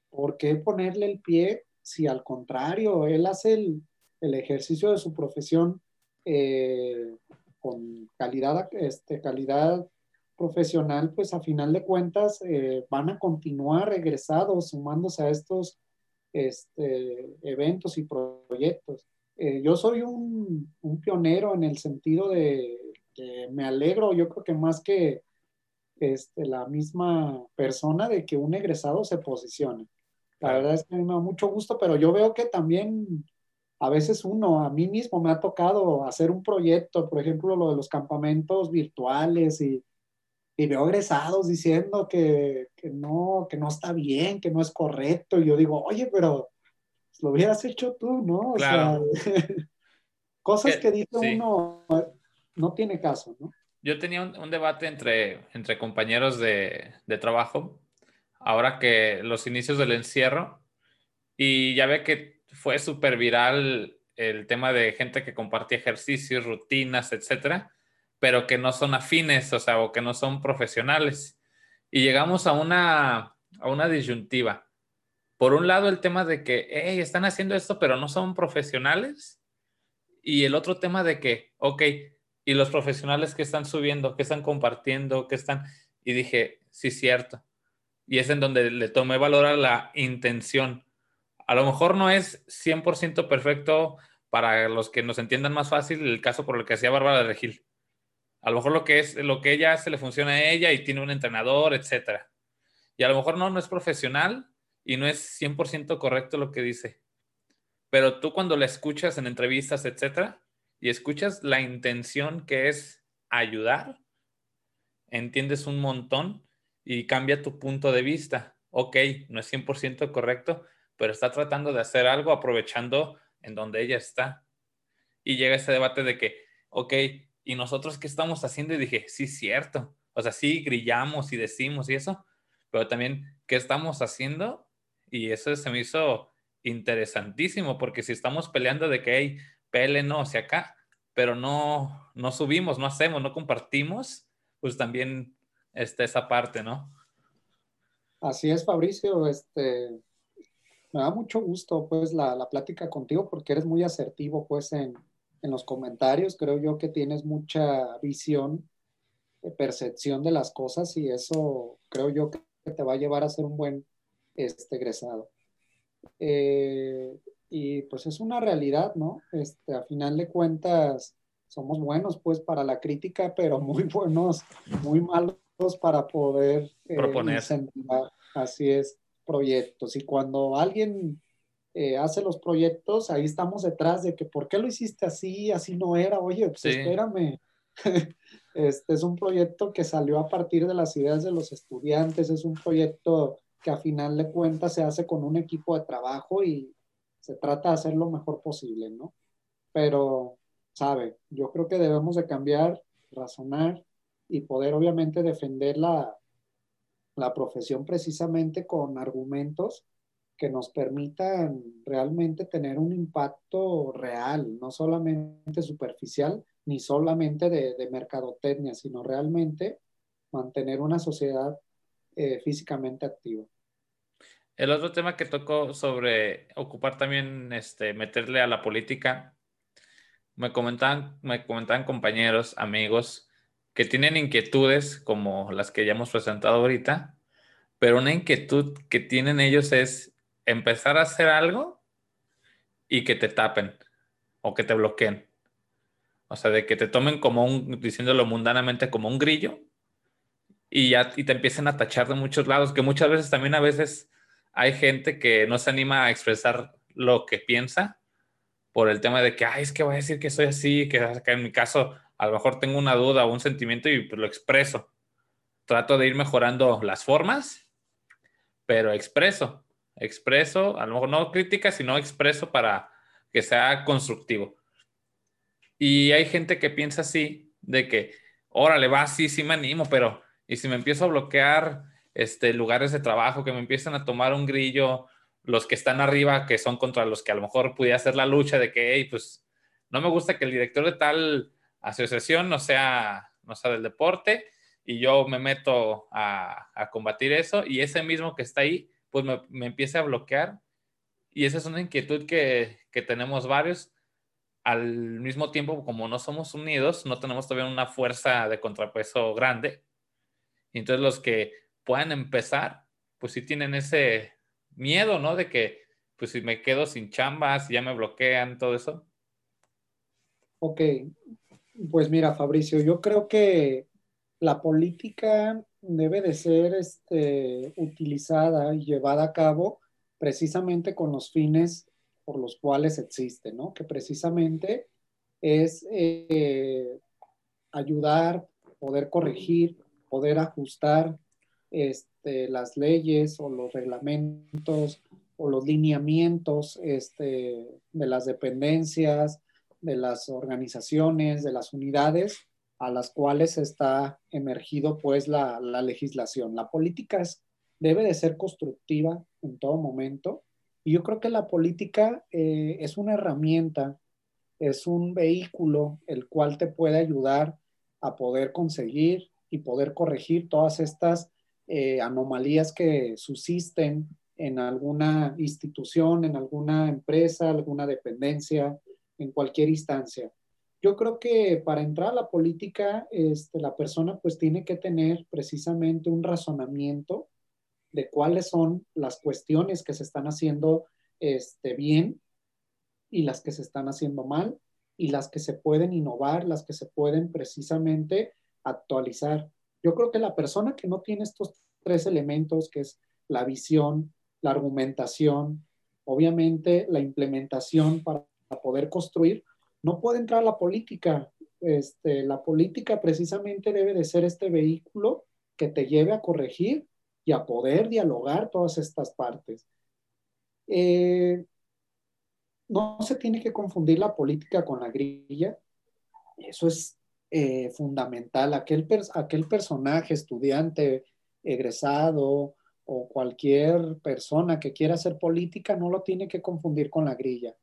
Speaker 2: ¿por qué ponerle el pie si al contrario, él hace el, el ejercicio de su profesión eh, con calidad, este, calidad profesional, pues a final de cuentas eh, van a continuar regresados, sumándose a estos este, eventos y proyectos. Eh, yo soy un, un, pionero en el sentido de que me alegro, yo creo que más que este, la misma persona de que un egresado se posicione. La verdad es que me da mucho gusto, pero yo veo que también a veces uno, a mí mismo me ha tocado hacer un proyecto, por ejemplo, lo de los campamentos virtuales y, y veo egresados diciendo que, que, no, que no está bien, que no es correcto. Y yo digo, oye, pero lo hubieras hecho tú, ¿no? O sea, cosas que dice uno no tiene caso, ¿no?
Speaker 1: Yo tenía un, un debate entre, entre compañeros de, de, trabajo, ahora que los inicios del encierro, y ya ve que fue súper viral el tema de gente que compartía ejercicios, rutinas, etcétera, pero que no son afines, o sea, o que no son profesionales. Y llegamos a una, a una disyuntiva por un lado el tema de que, hey, están haciendo esto, pero no son profesionales. Y el otro tema de que, ok, y los profesionales que están subiendo, que están compartiendo, que están... Y dije, sí, cierto. Y es en donde le tomé valor a la intención. A lo mejor no es 100% perfecto para los que nos entiendan más fácil el caso por el que hacía Bárbara de Regil. A lo mejor lo que es lo que ella hace le funciona a ella y tiene un entrenador, etcétera. Y a lo mejor no, no es profesional, y no es 100% correcto lo que dice. Pero tú cuando la escuchas en entrevistas, etcétera, y escuchas la intención que es ayudar, entiendes un montón y cambia tu punto de vista. Ok, no es 100% correcto, pero está tratando de hacer algo aprovechando en donde ella está. Y llega ese debate de que, ok, ¿y nosotros qué estamos haciendo? Y dije, sí, cierto. O sea, sí, grillamos y decimos y eso, pero también, ¿qué estamos haciendo y eso se me hizo interesantísimo, porque si estamos peleando de que, hay pele no hacia acá, pero no, no subimos, no hacemos, no compartimos, pues también está esa parte, ¿no?
Speaker 2: Así es, Fabricio, este, me da mucho gusto, pues, la, la plática contigo, porque eres muy asertivo, pues, en, en los comentarios, creo yo que tienes mucha visión, eh, percepción de las cosas, y eso creo yo que te va a llevar a ser un buen este, egresado. Eh, y pues es una realidad, ¿no? Este, a final de cuentas, somos buenos pues para la crítica, pero muy buenos, muy malos para poder
Speaker 1: eh, proponer.
Speaker 2: incentivar, así es, proyectos. Y cuando alguien eh, hace los proyectos, ahí estamos detrás de que, ¿por qué lo hiciste así? Así no era, oye, pues sí. espérame. este es un proyecto que salió a partir de las ideas de los estudiantes, es un proyecto que a final de cuentas se hace con un equipo de trabajo y se trata de hacer lo mejor posible, ¿no? Pero, sabe, yo creo que debemos de cambiar, razonar y poder obviamente defender la, la profesión precisamente con argumentos que nos permitan realmente tener un impacto real, no solamente superficial, ni solamente de, de mercadotecnia, sino realmente mantener una sociedad eh, físicamente activa.
Speaker 1: El otro tema que tocó sobre ocupar también, este, meterle a la política, me comentaban, me comentaban compañeros, amigos, que tienen inquietudes como las que ya hemos presentado ahorita, pero una inquietud que tienen ellos es empezar a hacer algo y que te tapen o que te bloqueen. O sea, de que te tomen como un, diciéndolo mundanamente, como un grillo y ya y te empiecen a tachar de muchos lados, que muchas veces también a veces hay gente que no se anima a expresar lo que piensa por el tema de que, ay, es que voy a decir que soy así, que, en mi caso a lo mejor tengo una duda o un sentimiento y pues, lo expreso. Trato de ir mejorando las formas, pero expreso, expreso, a lo mejor no crítica, sino expreso para que sea constructivo. Y hay gente que piensa así, de que, órale, va, sí, sí me animo, pero y si me empiezo a bloquear este, lugares de trabajo, que me empiezan a tomar un grillo, los que están arriba, que son contra los que a lo mejor pudiera hacer la lucha de que, hey, pues no me gusta que el director de tal asociación no sea, no sea del deporte y yo me meto a, a combatir eso y ese mismo que está ahí, pues me, me empieza a bloquear. Y esa es una inquietud que, que tenemos varios. Al mismo tiempo, como no somos unidos, no tenemos todavía una fuerza de contrapeso grande. Y entonces los que puedan empezar, pues sí tienen ese miedo, ¿no? De que, pues si me quedo sin chambas, ya me bloquean, todo eso.
Speaker 2: Ok, pues mira, Fabricio, yo creo que la política debe de ser este, utilizada y llevada a cabo precisamente con los fines por los cuales existe, ¿no? Que precisamente es eh, ayudar, poder corregir, poder ajustar este, las leyes o los reglamentos o los lineamientos este, de las dependencias, de las organizaciones, de las unidades a las cuales está emergido pues la, legislación. La política debe de ser constructiva en todo momento y yo creo que la política eh, es una herramienta, es un vehículo el cual te puede ayudar a poder conseguir y poder corregir todas estas eh, anomalías que subsisten en alguna institución, en alguna empresa, alguna dependencia, en cualquier instancia. Yo creo que para entrar a la política, este, la persona pues tiene que tener precisamente un razonamiento de cuáles son las cuestiones que se están haciendo este, bien y las que se están haciendo mal y las que se pueden innovar, las que se pueden precisamente actualizar. Yo creo que la persona que no tiene estos tres elementos, que es la visión, la argumentación, obviamente la implementación para poder construir, no puede entrar la política. Este, la política precisamente debe de ser este vehículo que te lleve a corregir y a poder dialogar todas estas partes. Eh, no se tiene que confundir la política con la grilla. Eso es eh, fundamental. Aquel, aquel personaje, estudiante, egresado o cualquier persona que quiera hacer política no lo tiene que confundir con la grilla.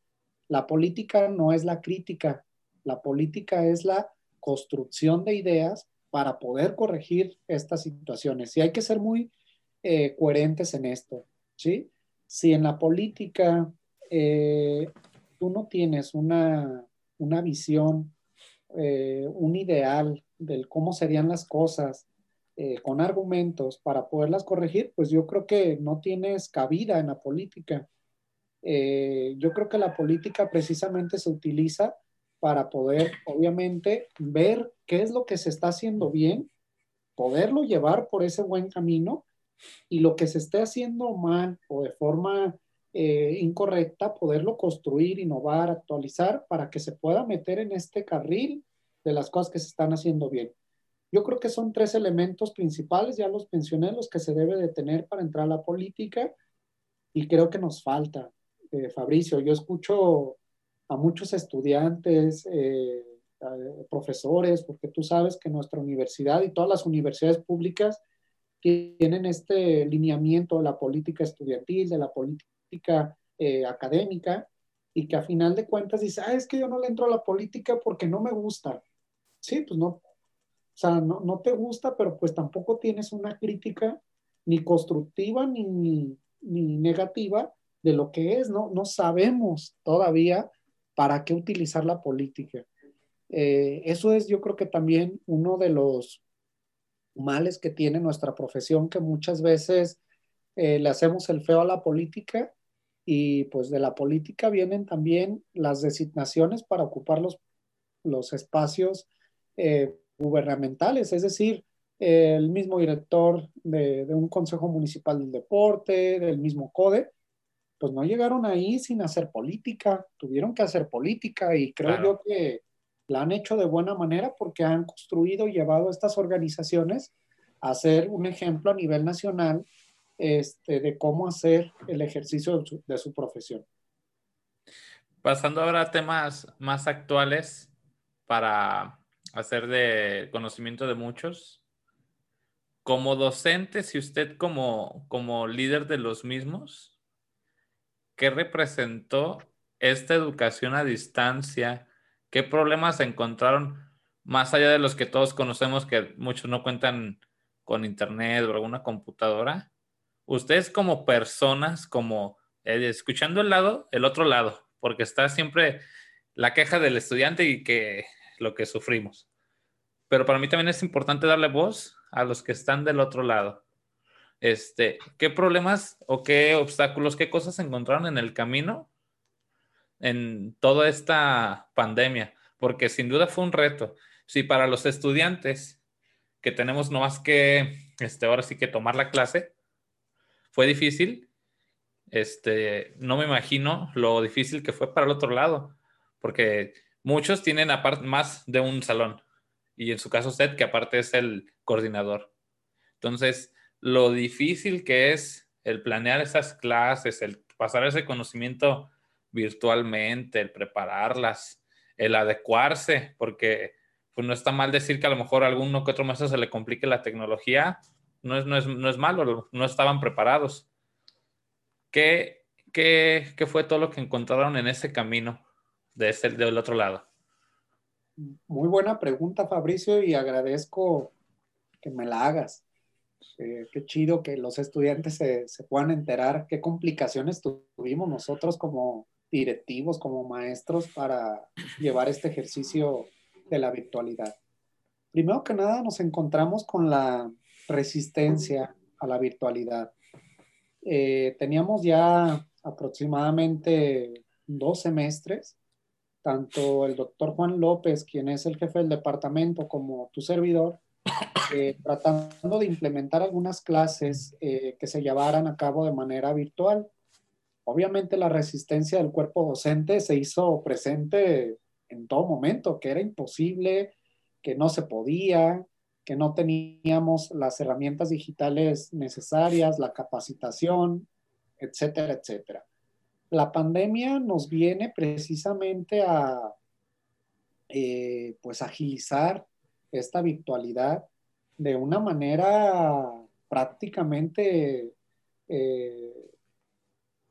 Speaker 2: La política no es la crítica, la política es la construcción de ideas para poder corregir estas situaciones. Y hay que ser muy eh, coherentes en esto, ¿sí? Si en la política eh, tú no tienes una, una visión eh, un ideal de cómo serían las cosas eh, con argumentos para poderlas corregir, pues yo creo que no tienes cabida en la política. Eh, yo creo que la política precisamente se utiliza para poder, obviamente, ver qué es lo que se está haciendo bien, poderlo llevar por ese buen camino y lo que se esté haciendo mal o de forma eh, incorrecta, poderlo construir, innovar, actualizar para que se pueda meter en este carril de las cosas que se están haciendo bien. Yo creo que son tres elementos principales, ya los mencioné, los que se debe de tener para entrar a la política y creo que nos falta. Eh, Fabricio, yo escucho a muchos estudiantes, eh, profesores, porque tú sabes que nuestra universidad y todas las universidades públicas tienen este lineamiento de la política estudiantil, de la política eh, académica y que a final de cuentas dice, ah, es que yo no le entro a la política porque no me gusta. Sí, pues no, o sea, no, no te gusta, pero pues tampoco tienes una crítica ni constructiva ni, ni negativa de lo que es, ¿no? No sabemos todavía para qué utilizar la política. Eh, eso es, yo creo que también uno de los males que tiene nuestra profesión, que muchas veces eh, le hacemos el feo a la política y pues de la política vienen también las designaciones para ocupar los, los espacios eh, gubernamentales, es decir, el mismo director de, de, un consejo municipal del deporte, del mismo CODE, pues no llegaron ahí sin hacer política, tuvieron que hacer política y creo claro. yo que la han hecho de buena manera porque han construido y llevado estas organizaciones a ser un ejemplo a nivel nacional este, de cómo hacer el ejercicio de su, de su profesión.
Speaker 1: Pasando ahora a temas más actuales para hacer de conocimiento de muchos. Como docente, si usted como, como líder de los mismos, ¿qué representó esta educación a distancia? ¿Qué problemas se encontraron más allá de los que todos conocemos que muchos no cuentan con internet o alguna computadora? Ustedes como personas, como eh, escuchando el lado, el otro lado, porque está siempre la queja del estudiante y que lo que sufrimos. Pero para mí también es importante darle voz a los que están del otro lado. Este, ¿qué problemas o qué obstáculos, qué cosas encontraron en el camino en toda esta pandemia, porque sin duda fue un reto. Si para los estudiantes que tenemos no más que, este, ahora sí que tomar la clase, fue difícil, este, no me imagino lo difícil que fue para el otro lado, porque muchos tienen aparte más de un salón, y en su caso usted, que aparte es el coordinador. Entonces, lo difícil que es el planear esas clases, el pasar ese conocimiento virtualmente, el prepararlas, el adecuarse, porque pues no está mal decir que a lo mejor a alguno que otro maestro se le complique la tecnología, no es, no es, no es malo, no estaban preparados. ¿Qué, qué, qué fue todo lo que encontraron en ese camino de del otro lado?
Speaker 2: Muy buena pregunta, Fabricio, y agradezco que me la hagas. Eh, qué chido que los estudiantes se, se, puedan enterar qué complicaciones tuvimos nosotros como directivos, como maestros para llevar este ejercicio de la virtualidad. Primero que nada nos encontramos con la resistencia a la virtualidad. Eh, teníamos ya aproximadamente dos semestres, tanto el doctor Juan López, quien es el jefe del departamento, como tu servidor, eh, tratando de implementar algunas clases eh, que se llevaran a cabo de manera virtual. Obviamente la resistencia del cuerpo docente se hizo presente en todo momento, que era imposible, que no se podía, que no teníamos las herramientas digitales necesarias, la capacitación, etcétera, etcétera. La pandemia nos viene precisamente a eh, pues agilizar esta virtualidad de una manera prácticamente eh,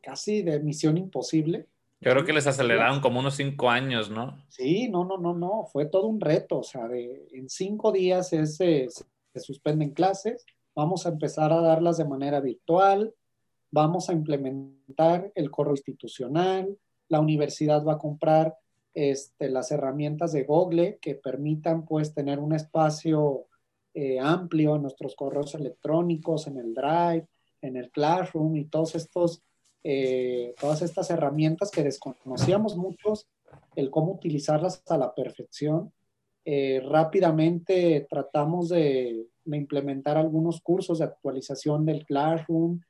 Speaker 2: casi de misión imposible.
Speaker 1: Yo creo que les aceleraron como unos cinco años, ¿no?
Speaker 2: Sí, no, no, no, no, fue todo un reto, o sea, de, en cinco días es, se, se suspenden clases, vamos a empezar a darlas de manera virtual, vamos a implementar el correo institucional, la universidad va a comprar este, las herramientas de Google que permitan pues tener un espacio eh, amplio en nuestros correos electrónicos, en el Drive, en el Classroom y todos estos eh, todas estas herramientas que desconocíamos muchos, el cómo utilizarlas a la perfección. Eh, rápidamente tratamos de, de, implementar algunos cursos de actualización del Classroom,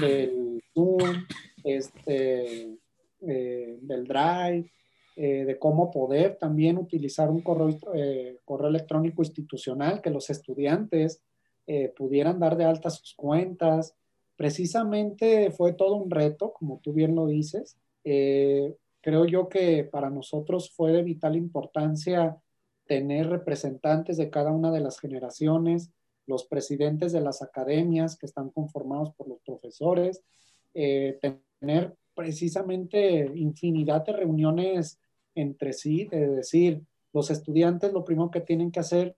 Speaker 2: del Zoom, este, del Drive, eh, de cómo poder también utilizar un correo, eh, electrónico institucional, que los estudiantes pudieran dar de alta sus cuentas, precisamente fue todo un reto, como tú bien lo dices. Eh, creo yo que para nosotros fue de vital importancia tener representantes de cada una de las generaciones, los presidentes de las academias que están conformados por los profesores, eh, tener precisamente infinidad de reuniones entre sí, de decir, los estudiantes lo primero que tienen que hacer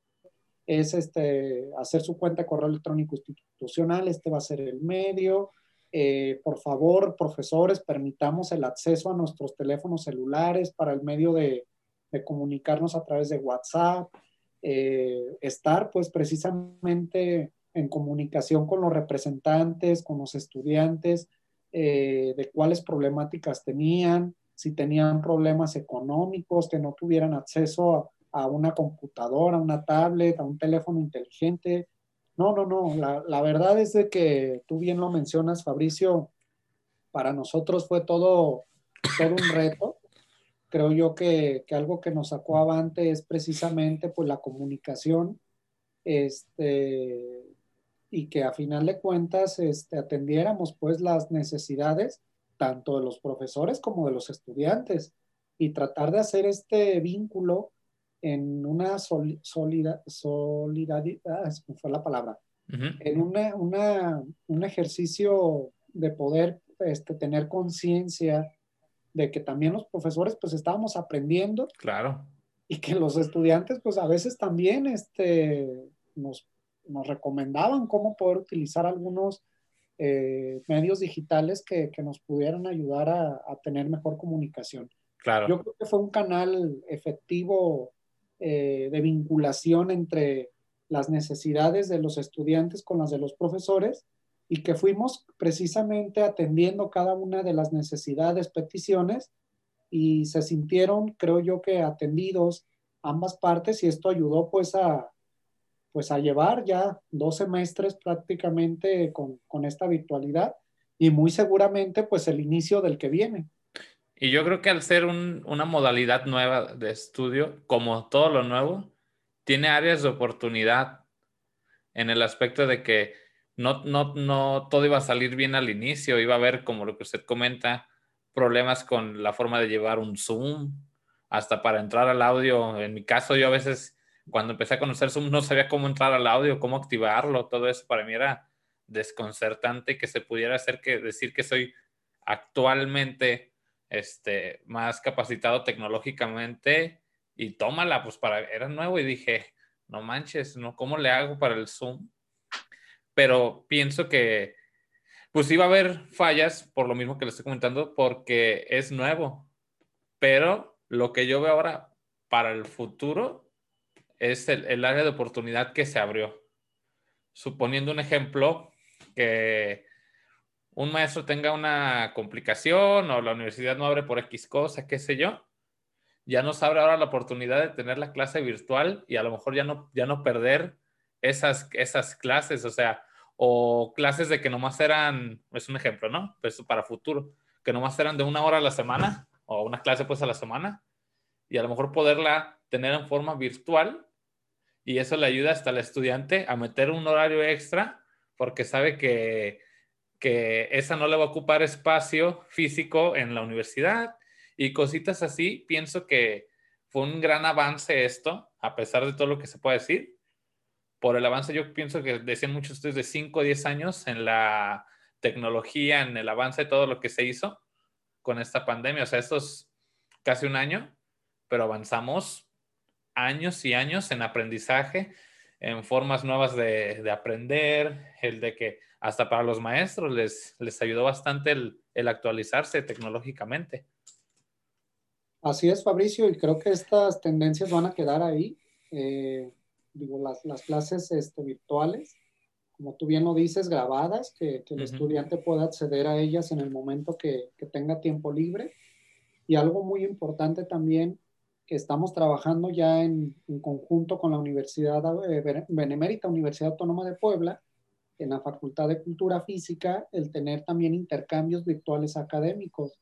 Speaker 2: es este, hacer su cuenta de correo electrónico institucional, este va a ser el medio. Eh, por favor, profesores, permitamos el acceso a nuestros teléfonos celulares para el medio de, comunicarnos a través de WhatsApp, eh, estar pues precisamente en comunicación con los representantes, con los estudiantes, eh, de cuáles problemáticas tenían, si tenían problemas económicos, que no tuvieran acceso a, una computadora, a una tablet, a un teléfono inteligente. No, no, no, la, la, verdad es de que tú bien lo mencionas, Fabricio, para nosotros fue todo, todo un reto creo yo que, que, algo que nos sacó avante es precisamente pues la comunicación este, y que a final de cuentas este, atendiéramos pues las necesidades tanto de los profesores como de los estudiantes y tratar de hacer este vínculo en una solidaridad, ah, fue la palabra, en una, una, un ejercicio de poder este, tener conciencia de que también los profesores pues estábamos aprendiendo.
Speaker 1: Claro.
Speaker 2: Y que los estudiantes pues a veces también este, nos, nos recomendaban cómo poder utilizar algunos eh, medios digitales que, que, nos pudieran ayudar a, a, tener mejor comunicación.
Speaker 1: Claro.
Speaker 2: Yo creo que fue un canal efectivo eh, de vinculación entre las necesidades de los estudiantes con las de los profesores y que fuimos precisamente atendiendo cada una de las necesidades, peticiones, y se sintieron, creo yo, que atendidos ambas partes y esto ayudó pues a, pues a llevar ya dos semestres prácticamente con, con esta virtualidad y muy seguramente pues el inicio del que viene.
Speaker 1: Y yo creo que al ser un, una modalidad nueva de estudio, como todo lo nuevo, tiene áreas de oportunidad en el aspecto de que no, no, no todo iba a salir bien al inicio, iba a haber, como lo que usted comenta, problemas con la forma de llevar un Zoom, hasta para entrar al audio. En mi caso, yo a veces, cuando empecé a conocer Zoom, no sabía cómo entrar al audio, cómo activarlo, todo eso para mí era desconcertante que se pudiera hacer que decir que soy actualmente este, más capacitado tecnológicamente y tómala, pues para, era nuevo y dije, no manches, ¿no? ¿Cómo le hago para el Zoom? pero pienso que pues iba a haber fallas por lo mismo que le estoy comentando, porque es nuevo. Pero lo que yo veo ahora para el futuro es el, área de oportunidad que se abrió. Suponiendo un ejemplo que un maestro tenga una complicación o la universidad no abre por X cosa, qué sé yo, ya nos abre ahora la oportunidad de tener la clase virtual y a lo mejor ya no, ya no perder esas, esas clases. O sea, o clases de que nomás eran, es un ejemplo, ¿no? Pues para futuro, que nomás eran de una hora a la semana o una clase pues a la semana y a lo mejor poderla tener en forma virtual y eso le ayuda hasta al estudiante a meter un horario extra porque sabe que, que esa no le va a ocupar espacio físico en la universidad y cositas así. Pienso que fue un gran avance esto, a pesar de todo lo que se puede decir, por el avance, yo pienso que decían muchos ustedes de 5 o 10 años en la tecnología, en el avance de todo lo que se hizo con esta pandemia. O sea, esto es casi un año, pero avanzamos años y años en aprendizaje, en formas nuevas de, de aprender, el de que hasta para los maestros les, les ayudó bastante el, el actualizarse tecnológicamente.
Speaker 2: Así es, Fabricio, y creo que estas tendencias van a quedar ahí. Eh, digo, las, las clases este, virtuales, como tú bien lo dices, grabadas, que, que el estudiante pueda acceder a ellas en el momento que, que, tenga tiempo libre. Y algo muy importante también, estamos trabajando ya en, en conjunto con la Universidad eh, Benemérita Universidad Autónoma de Puebla, en la Facultad de Cultura Física, el tener también intercambios virtuales académicos.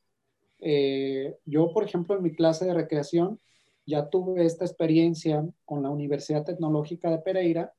Speaker 2: Eh, yo, por ejemplo, en mi clase de recreación, ya tuve esta experiencia con la Universidad Tecnológica de Pereira,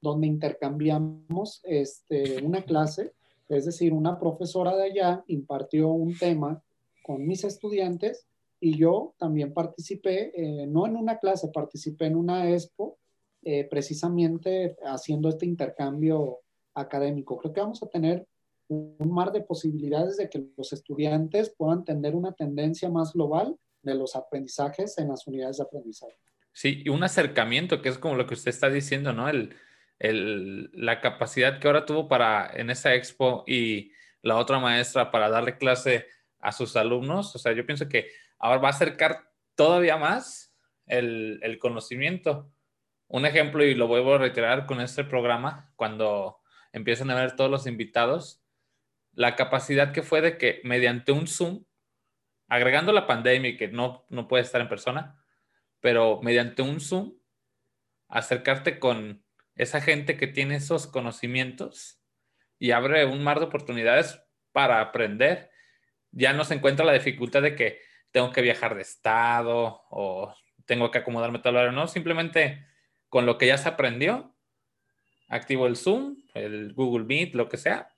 Speaker 2: donde intercambiamos este, una clase, es decir, una profesora de allá impartió un tema con mis estudiantes y yo también participé, eh, no en una clase, participé en una expo, eh, precisamente haciendo este intercambio académico. Creo que vamos a tener un mar de posibilidades de que los estudiantes puedan tener una tendencia más global de los aprendizajes en las unidades de aprendizaje.
Speaker 1: Sí, y un acercamiento, que es como lo que usted está diciendo, ¿no? El, el, la capacidad que ahora tuvo para en esa expo y la otra maestra para darle clase a sus alumnos. O sea, yo pienso que ahora va a acercar todavía más el, el conocimiento. Un ejemplo, y lo vuelvo a reiterar con este programa, cuando empiezan a ver todos los invitados, la capacidad que fue de que mediante un Zoom, agregando la pandemia y que no, no puede estar en persona, pero mediante un Zoom, acercarte con esa gente que tiene esos conocimientos y abre un mar de oportunidades para aprender. Ya no se encuentra la dificultad de que tengo que viajar de estado o tengo que acomodarme tal hora, no, simplemente con lo que ya se aprendió, activo el Zoom, el Google Meet, lo que sea,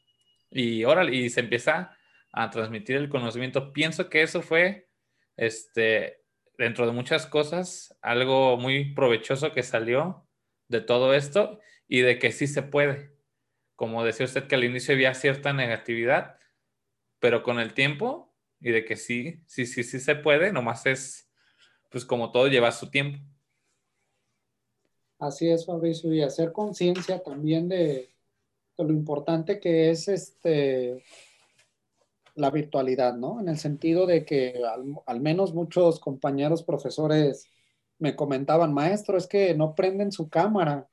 Speaker 1: y órale, y se empieza a transmitir el conocimiento. Pienso que eso fue, este, dentro de muchas cosas, algo muy provechoso que salió de todo esto y de que sí se puede. Como decía usted que al inicio había cierta negatividad, pero con el tiempo y de que sí, sí, sí, sí se puede, nomás es, pues como todo lleva su tiempo.
Speaker 2: Así es, Fabricio, y hacer conciencia también de, lo importante que es este la virtualidad, ¿no? En el sentido de que al, menos muchos compañeros profesores me comentaban, maestro, es que no prenden su cámara,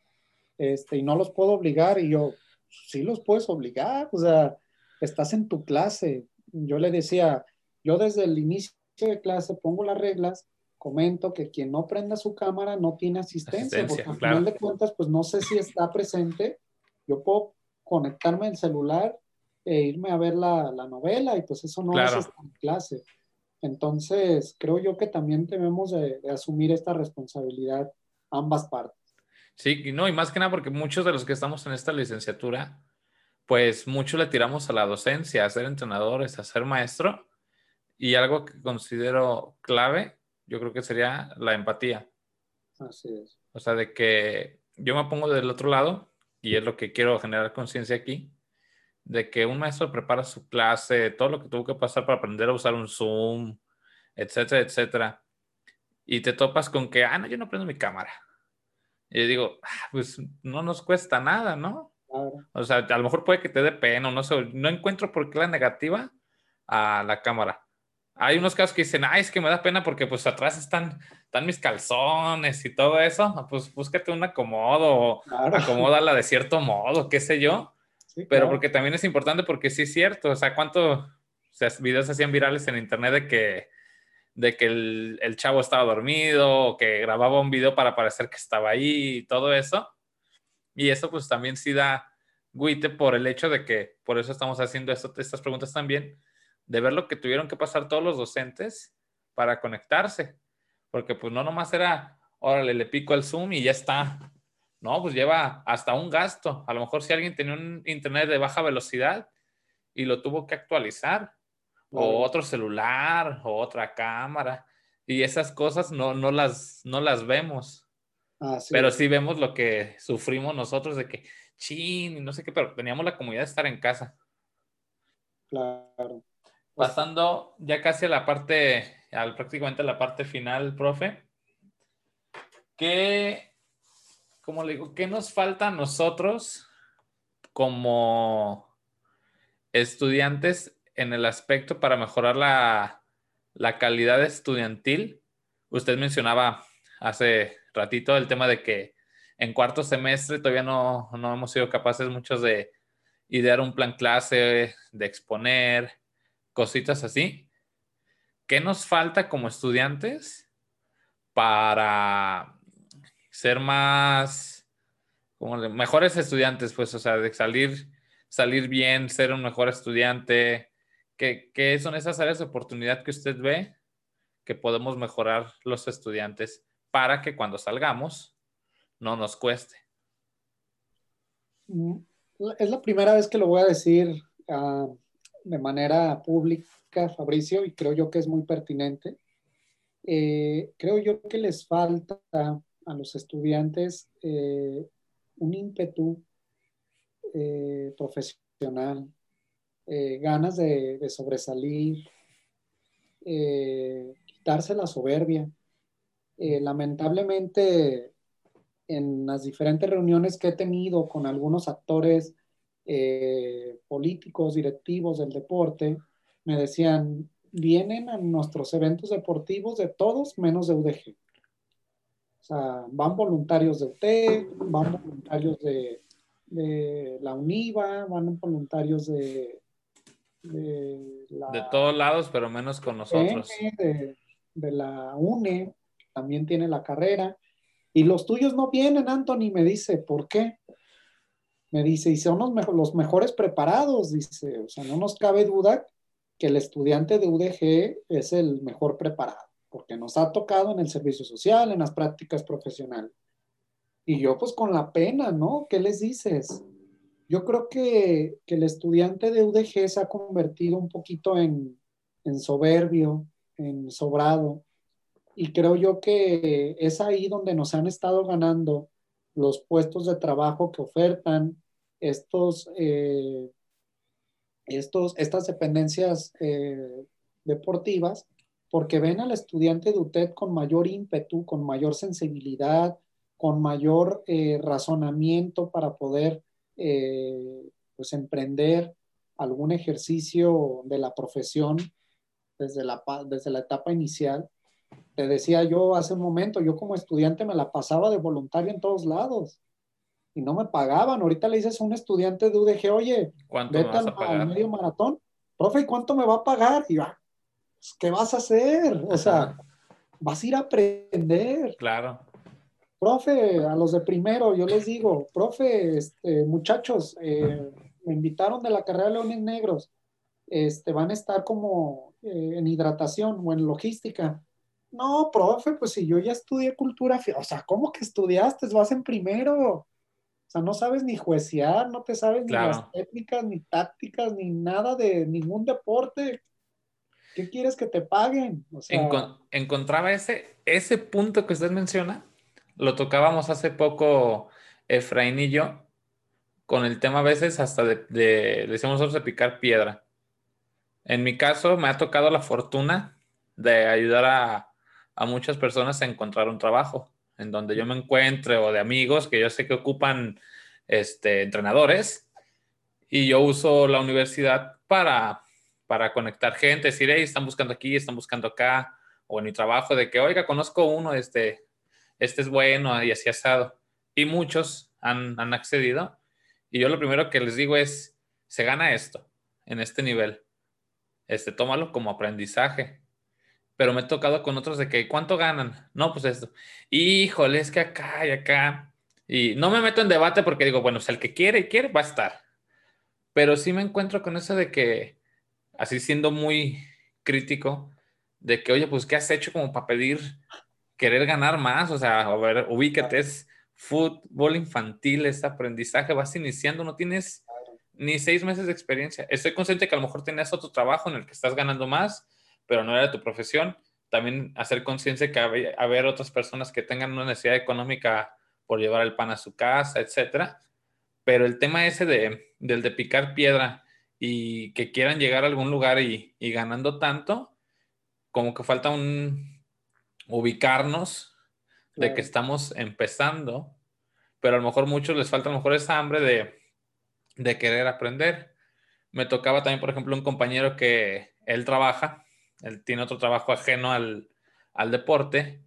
Speaker 2: este, y no los puedo obligar, y yo, sí los puedes obligar, o sea, estás en tu clase. Yo le decía, yo desde el inicio de clase pongo las reglas, comento que quien no prenda su cámara no tiene asistencia, porque al final de cuentas, pues no sé si está presente. Yo puedo conectarme el celular e irme a ver la, novela y pues eso no es en clase. Entonces, creo yo que también debemos de, asumir esta responsabilidad ambas partes.
Speaker 1: Sí, no, y más que nada porque muchos de los que estamos en esta licenciatura, pues mucho le tiramos a la docencia, a ser entrenadores, a ser maestro, y algo que considero clave, yo creo que sería la empatía.
Speaker 2: Así es.
Speaker 1: O sea, de que yo me pongo del otro lado y es lo que quiero generar conciencia aquí, de que un maestro prepara su clase, todo lo que tuvo que pasar para aprender a usar un Zoom, etcétera, etcétera, y te topas con que, ah, no, yo no prendo mi cámara. Y yo digo, ah, pues no nos cuesta nada, ¿no? O sea, a lo mejor puede que te dé pena, no sé, no encuentro por qué la negativa a la cámara. Hay unos casos que dicen, ay, es que me da pena porque pues atrás están, están mis calzones y todo eso. Pues búscate un acomodo, acomódala de cierto modo, qué sé yo. Pero porque también es importante porque sí es cierto. O sea, ¿cuántos videos hacían virales en internet de que, de que el, el, chavo estaba dormido o que grababa un video para parecer que estaba ahí y todo eso? Y eso pues también sí da guite por el hecho de que, por eso estamos haciendo esto, estas preguntas también de ver lo que tuvieron que pasar todos los docentes para conectarse. Porque pues no nomás era, órale, le pico al Zoom y ya está. No, pues lleva hasta un gasto. A lo mejor si alguien tenía un internet de baja velocidad y lo tuvo que actualizar, o otro celular, o otra cámara. Y esas cosas no, no, las, no las vemos. Ah, pero sí vemos lo que sufrimos nosotros de que, chin, y no sé qué, pero teníamos la comodidad de estar en casa.
Speaker 2: Claro.
Speaker 1: Pasando ya casi a la parte, al, prácticamente a la parte final, profe. ¿Qué, como digo, qué nos falta a nosotros como estudiantes en el aspecto para mejorar la, la calidad estudiantil? Usted mencionaba hace ratito el tema de que en cuarto semestre todavía no, no hemos sido capaces muchos de idear un plan clase, de exponer, cositas así. ¿Qué nos falta como estudiantes para ser más, como mejores estudiantes? Pues, o sea, de salir, salir bien, ser un mejor estudiante. ¿Qué, ¿Qué son esas áreas de oportunidad que usted ve que podemos mejorar los estudiantes para que cuando salgamos no nos cueste?
Speaker 2: Mm, es la primera vez que lo voy a decir. Uh, de manera pública, Fabricio, y creo yo que es muy pertinente. Eh, creo yo que les falta a los estudiantes eh, un ímpetu eh, profesional, ganas de, sobresalir, eh, quitarse la soberbia. Lamentablemente, en las diferentes reuniones que he tenido con algunos actores políticos, directivos del deporte, me decían, vienen a nuestros eventos deportivos de todos menos de UDG. O sea, van voluntarios de UTEC, van voluntarios de, la UNIVA, van voluntarios de,
Speaker 1: de, todos lados, pero menos con nosotros.
Speaker 2: De, de, la UNE, también tiene la carrera. Y los tuyos no vienen, Anthony, me dice, ¿por qué? Me dice, y son los, los mejores preparados, dice, o sea, no nos cabe duda que el estudiante de UDG es el mejor preparado porque nos ha tocado en el servicio social, en las prácticas profesionales. Y yo pues con la pena, ¿no? ¿Qué les dices? Yo creo que, que el estudiante de UDG se ha convertido un poquito en, en soberbio, en sobrado. Y creo yo que es ahí donde nos han estado ganando los puestos de trabajo que ofertan estos, eh, estos, estas dependencias eh, deportivas porque ven al estudiante de UTED con mayor ímpetu, con mayor sensibilidad, con mayor eh, razonamiento para poder pues emprender algún ejercicio de la profesión desde la, desde la etapa inicial. Te decía yo hace un momento, yo como estudiante me la pasaba de voluntario en todos lados y no me pagaban. Ahorita le dices a un estudiante de UDG, oye, vete al, medio maratón, profe, ¿y cuánto me va a pagar? Y va, pues, ¿qué vas a hacer? O sea, vas a ir a aprender.
Speaker 1: Claro.
Speaker 2: Profe, a los de primero, yo les digo, profe, este, muchachos, eh, me invitaron de la carrera de Leones Negros, este, van a estar como eh, en hidratación o en logística. No, profe, pues si yo ya estudié cultura, o sea, ¿cómo que estudiaste? Vas en primero. O sea, no sabes ni juecear, no te sabes ni las técnicas, ni tácticas, ni nada de ningún deporte. ¿Qué quieres que te paguen?
Speaker 1: encontraba ese, ese punto que usted menciona, lo tocábamos hace poco Efraín y yo, con el tema a veces hasta de, de decimos nosotros de picar piedra. En mi caso, me ha tocado la fortuna de ayudar a, a muchas personas a encontrar un trabajo en donde yo me encuentre o de amigos que yo sé que ocupan este, entrenadores y yo uso la universidad para para conectar gente, decir, hey, están buscando aquí, están buscando acá, o en mi trabajo, de que, oiga, conozco uno, este, este es bueno y así asado. Y muchos han, han accedido. Y yo lo primero que les digo es, se gana esto, en este nivel. Este, tómalo como aprendizaje. Pero me he tocado con otros de que, ¿cuánto ganan? No, pues esto. Híjole, es que acá y acá. Y no me meto en debate porque digo, bueno, si el que quiere y quiere, va a estar. Pero sí me encuentro con eso de que, así siendo muy crítico, de que, oye, pues, ¿qué has hecho como para pedir, querer ganar más? O sea, a ver, ubícate, es fútbol infantil, es aprendizaje, vas iniciando, no tienes ni seis meses de experiencia. Estoy consciente que a lo mejor tenías otro trabajo en el que estás ganando más, pero no era tu profesión. También hacer conciencia que hay, haber otras personas que tengan una necesidad económica por llevar el pan a su casa, etcétera. Pero el tema ese de, del de picar piedra, y que quieran llegar a algún lugar y, ganando tanto, como que falta un ubicarnos de que estamos empezando, pero a lo mejor muchos les falta a lo mejor esa hambre de, de querer aprender. Me tocaba también, por ejemplo, un compañero que él trabaja, él tiene otro trabajo ajeno al, al deporte,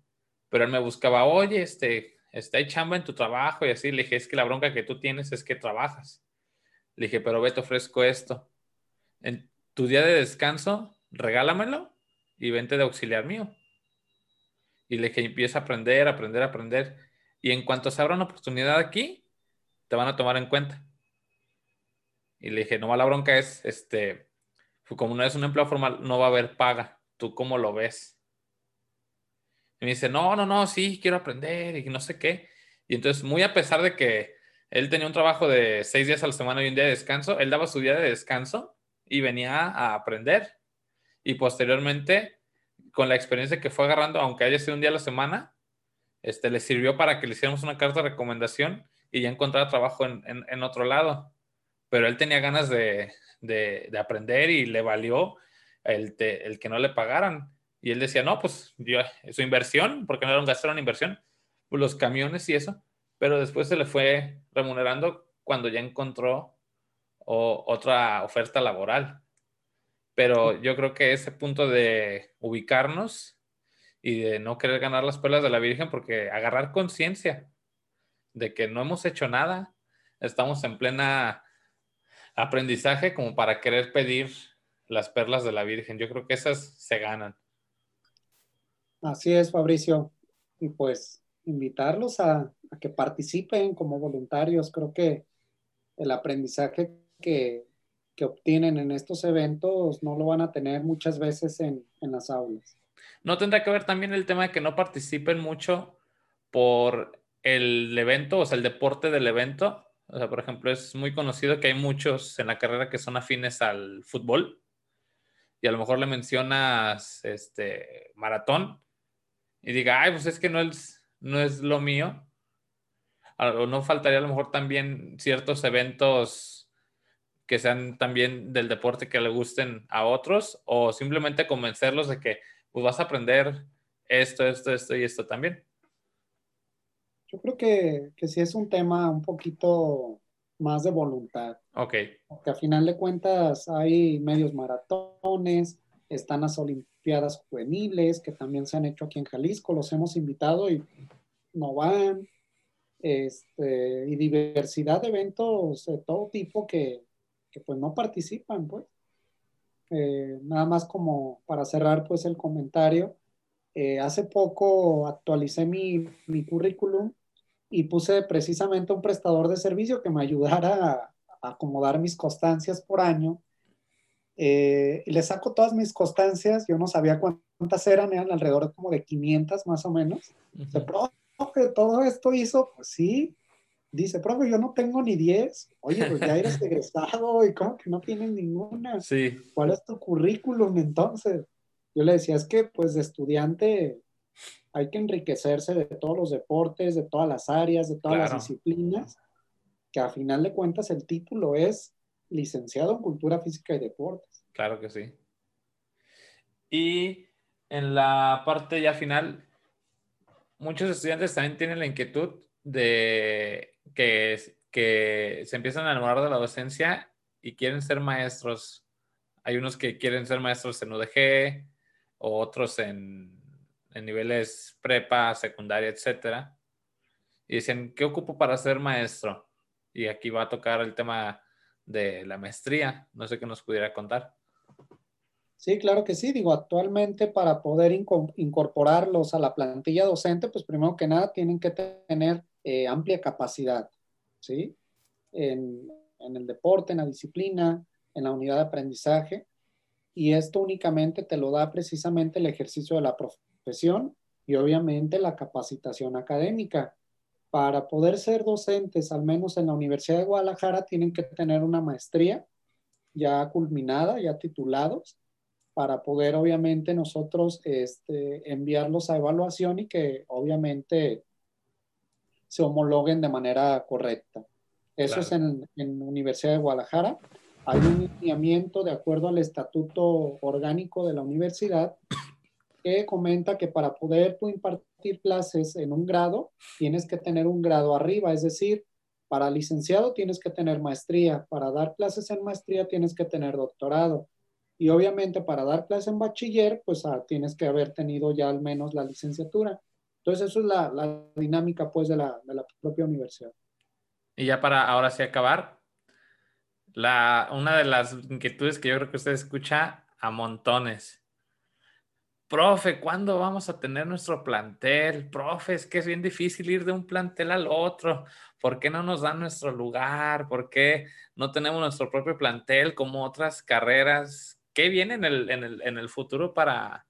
Speaker 1: pero él me buscaba, oye, este, este, hay chamba en tu trabajo y así, le dije, es que la bronca que tú tienes es que trabajas. Le dije, pero ve, te ofrezco esto. En tu día de descanso, regálamelo y vente de auxiliar mío. Y le dije, empieza a aprender, aprender, aprender. Y en cuanto se abra una oportunidad aquí, te van a tomar en cuenta. Y le dije, no la bronca es, este, como no es un empleo formal, no va a haber paga. ¿Tú cómo lo ves? Y me dice, no, no, no, sí, quiero aprender y no sé qué. Y entonces, muy a pesar de que él tenía un trabajo de seis días a la semana y un día de descanso. Él daba su día de descanso y venía a aprender. Y posteriormente, con la experiencia que fue agarrando, aunque haya sido un día a la semana, este, le sirvió para que le hiciéramos una carta de recomendación y ya encontrara trabajo en, otro lado. pero él tenía ganas de, aprender y le valió el, el, que no le pagaran. Y él decía, no, pues yo, su inversión, porque no era un gasto, era una inversión, pues los camiones y eso, pero después se le fue remunerando cuando ya encontró otra oferta laboral. Pero yo creo que ese punto de ubicarnos y de no querer ganar las perlas de la Virgen, porque agarrar conciencia de que no hemos hecho nada, estamos en plena aprendizaje como para querer pedir las perlas de la Virgen. Yo creo que esas se ganan.
Speaker 2: Así es, Fabricio. Y pues invitarlos a, que participen como voluntarios. Creo que el aprendizaje que, que, obtienen en estos eventos no lo van a tener muchas veces en, en las aulas.
Speaker 1: ¿No tendrá que ver también el tema de que no participen mucho por el evento, o sea, el deporte del evento? O sea, por ejemplo, es muy conocido que hay muchos en la carrera que son afines al fútbol y a lo mejor le mencionas este maratón y diga, ay, pues es que no es, no es lo mío. O no faltaría a lo mejor también ciertos eventos que sean también del deporte que le gusten a otros o simplemente convencerlos de que pues vas a aprender esto, esto, esto y esto también.
Speaker 2: Yo creo que, que sí es un tema un poquito más de voluntad.
Speaker 1: Ok.
Speaker 2: Porque a final de cuentas hay medios maratones, están las Olimpiadas Juveniles que también se han hecho aquí en Jalisco, los hemos invitado y no van. Este, y diversidad de eventos de todo tipo que, que pues no participan, pues. Eh, nada más como para cerrar pues el comentario, eh, hace poco actualicé mi, mi, currículum y puse precisamente un prestador de servicio que me ayudara a, acomodar mis constancias por año. Eh, y le saco todas mis constancias, yo no sabía cuántas eran, eran alrededor como de 500 más o menos. Dice, profe, todo esto hizo, pues sí. Dice, profe, yo no tengo ni 10. Oye, pues ya eres egresado y como que no tienes ninguna.
Speaker 1: Sí.
Speaker 2: ¿Cuál es tu currículum entonces? yo le decía, es que pues de estudiante hay que enriquecerse de todos los deportes, de todas las áreas, de todas las disciplinas, que a final de cuentas el título es licenciado en Cultura Física y Deportes.
Speaker 1: Claro que sí. Y en la parte ya final, muchos estudiantes también tienen la inquietud de que, que se empiezan a enamorar de la docencia y quieren ser maestros. Hay unos que quieren ser maestros en UDG, o otros en, niveles prepa, secundaria, etcétera. Y dicen, ¿qué ocupo para ser maestro? Y aquí va a tocar el tema de la maestría. No sé qué nos pudiera contar.
Speaker 2: Sí, claro que sí. Digo, actualmente para poder incorporarlos a la plantilla docente, pues primero que nada tienen que tener eh, amplia capacidad, ¿sí? En, en, el deporte, en la disciplina, en la unidad de aprendizaje y esto únicamente te lo da precisamente el ejercicio de la profesión y obviamente la capacitación académica. Para poder ser docentes, al menos en la Universidad de Guadalajara, tienen que tener una maestría ya culminada, ya titulados, para poder obviamente nosotros este, enviarlos a evaluación y que obviamente se homologuen de manera correcta. Eso es en, en Universidad de Guadalajara hay un lineamiento de acuerdo al estatuto orgánico de la universidad que comenta que para poder impartir clases en un grado, tienes que tener un grado arriba, es decir, para licenciado tienes que tener maestría, para dar clases en maestría tienes que tener doctorado. Y obviamente para dar clases en bachiller, pues ah, tienes que haber tenido ya al menos la licenciatura. Entonces, eso es la, la dinámica pues de la, de la propia universidad.
Speaker 1: Y ya para ahora sí acabar, la, una de las inquietudes que yo creo que usted escucha a montones. Profe, ¿cuándo vamos a tener nuestro plantel? Profe, es que es bien difícil ir de un plantel al otro. ¿Por qué no nos dan nuestro lugar? ¿Por qué no tenemos nuestro propio plantel como otras carreras? ¿Qué viene en el, en el, en el futuro para,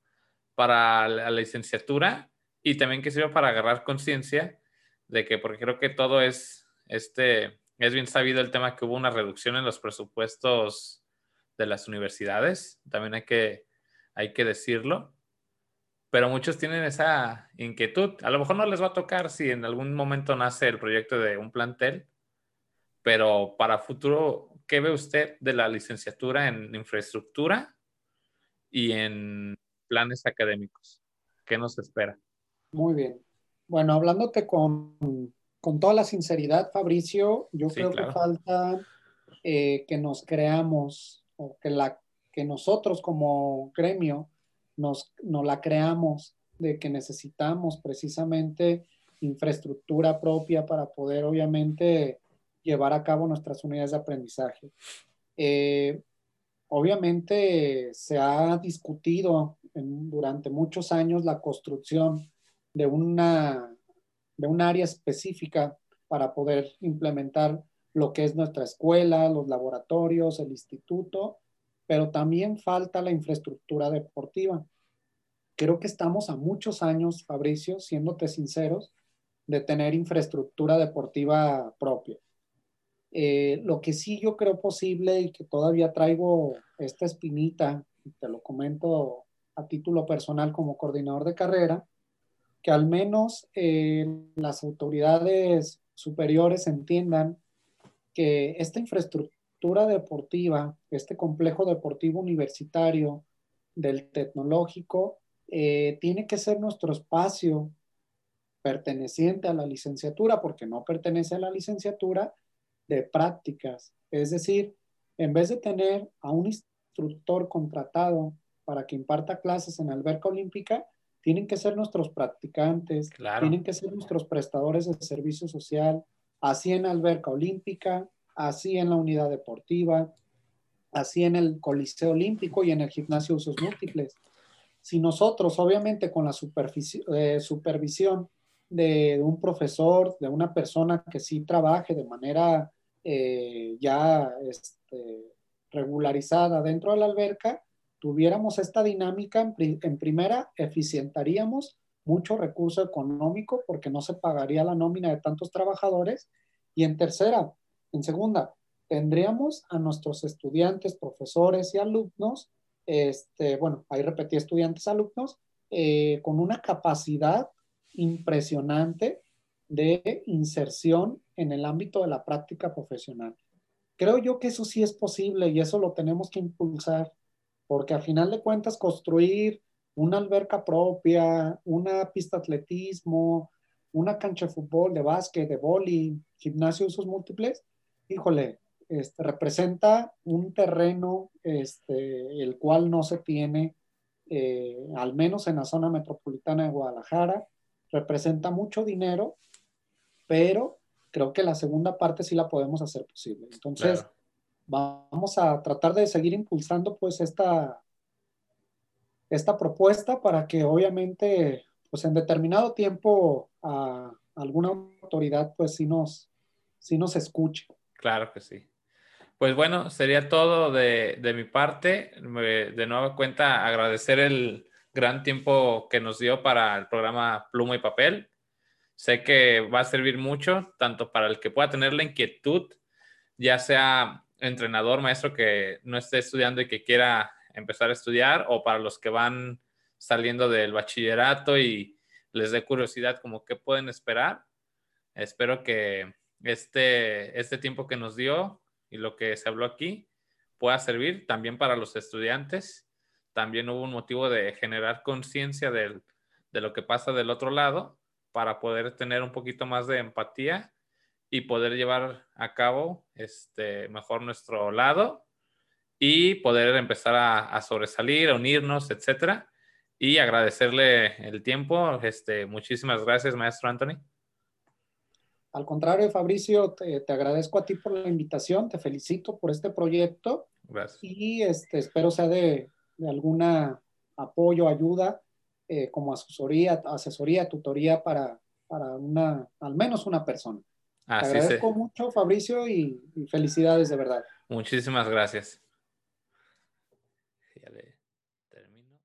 Speaker 1: para la licenciatura? Y también que sirva para agarrar conciencia de que, porque creo que todo es este es bien sabido el tema que hubo una reducción en los presupuestos de las universidades, también hay que, hay que decirlo, pero muchos tienen esa inquietud. A lo mejor no les va a tocar si en algún momento nace el proyecto de un plantel, pero para futuro ¿qué ve usted de la licenciatura en infraestructura y en planes académicos? ¿Qué nos espera?
Speaker 2: Muy bien. Bueno, hablándote con, con toda la sinceridad, Fabricio, yo creo que falta eh, que nos creamos o que, la, que nosotros como gremio nos, nos la creamos de que necesitamos precisamente infraestructura propia para poder obviamente llevar a cabo nuestras unidades de aprendizaje. Eh, obviamente se ha discutido durante muchos años la construcción de una de un área específica para poder implementar lo que es nuestra escuela, los laboratorios, el instituto, pero también falta la infraestructura deportiva. Creo que estamos a muchos años, Fabricio, siéndote sinceros, de tener infraestructura deportiva propia. Eh, lo que sí yo creo posible y que todavía traigo esta espinita, te lo comento a título personal como coordinador de carrera, que al menos eh, las autoridades superiores entiendan que esta infraestructura deportiva, este complejo deportivo universitario del tecnológico, eh, tiene que ser nuestro espacio perteneciente a la licenciatura, porque no pertenece a la licenciatura, de prácticas. Es decir, en vez de tener a un instructor contratado para que imparta clases en alberca olímpica, tienen que ser nuestros practicantes, tienen que ser nuestros prestadores de servicio social, así en alberca olímpica, así en la unidad deportiva, así en el coliseo olímpico y en el gimnasio de usos múltiples. Si nosotros, obviamente, con la eh, supervisión de, un profesor, de una persona que sí trabaje de manera eh, ya este, regularizada dentro de la alberca, tuviéramos esta dinámica, en, primera, eficientaríamos mucho recurso económico porque no se pagaría la nómina de tantos trabajadores. Y en tercera, en segunda, tendríamos a nuestros estudiantes, profesores y alumnos, este, bueno, ahí repetí estudiantes, alumnos, eh, con una capacidad impresionante de inserción en el ámbito de la práctica profesional. Creo yo que eso sí es posible y eso lo tenemos que impulsar porque al final de cuentas construir una alberca propia, una pista de atletismo, una cancha de fútbol, de básquet, de boli, gimnasio de usos múltiples, híjole, este, representa un terreno este, el cual no se tiene, eh, al menos en la zona metropolitana de Guadalajara, representa mucho dinero, pero creo que la segunda parte sí la podemos hacer posible. Entonces, vamos a tratar de seguir impulsando pues esta, esta propuesta para que obviamente pues en determinado tiempo a alguna autoridad pues sí nos, sí nos escuche.
Speaker 1: Claro que sí. Pues bueno, sería todo de, de mi parte. De nueva cuenta, agradecer el gran tiempo que nos dio para el programa Pluma y Papel. Sé que va a servir mucho, tanto para el que pueda tener la inquietud, ya sea entrenador, maestro que no esté estudiando y que quiera empezar a estudiar, o para los que van saliendo del bachillerato y les dé curiosidad como qué pueden esperar. Espero que este, este tiempo que nos dio y lo que se habló aquí pueda servir también para los estudiantes. También hubo un motivo de generar conciencia de lo que pasa del otro lado para poder tener un poquito más de empatía y poder llevar a cabo este, mejor nuestro lado y poder empezar a, sobresalir, a unirnos, etcétera. Y agradecerle el tiempo. Este, muchísimas gracias, maestro Anthony.
Speaker 2: Al contrario, Fabricio, te, agradezco a ti por la invitación, te felicito por este proyecto.
Speaker 1: Gracias.
Speaker 2: Y este, espero sea de, de alguna apoyo, ayuda, eh, como asesoría, asesoría, tutoría para, para una, al menos una persona. Te agradezco mucho, Fabricio, y, y felicidades de verdad.
Speaker 1: Muchísimas gracias.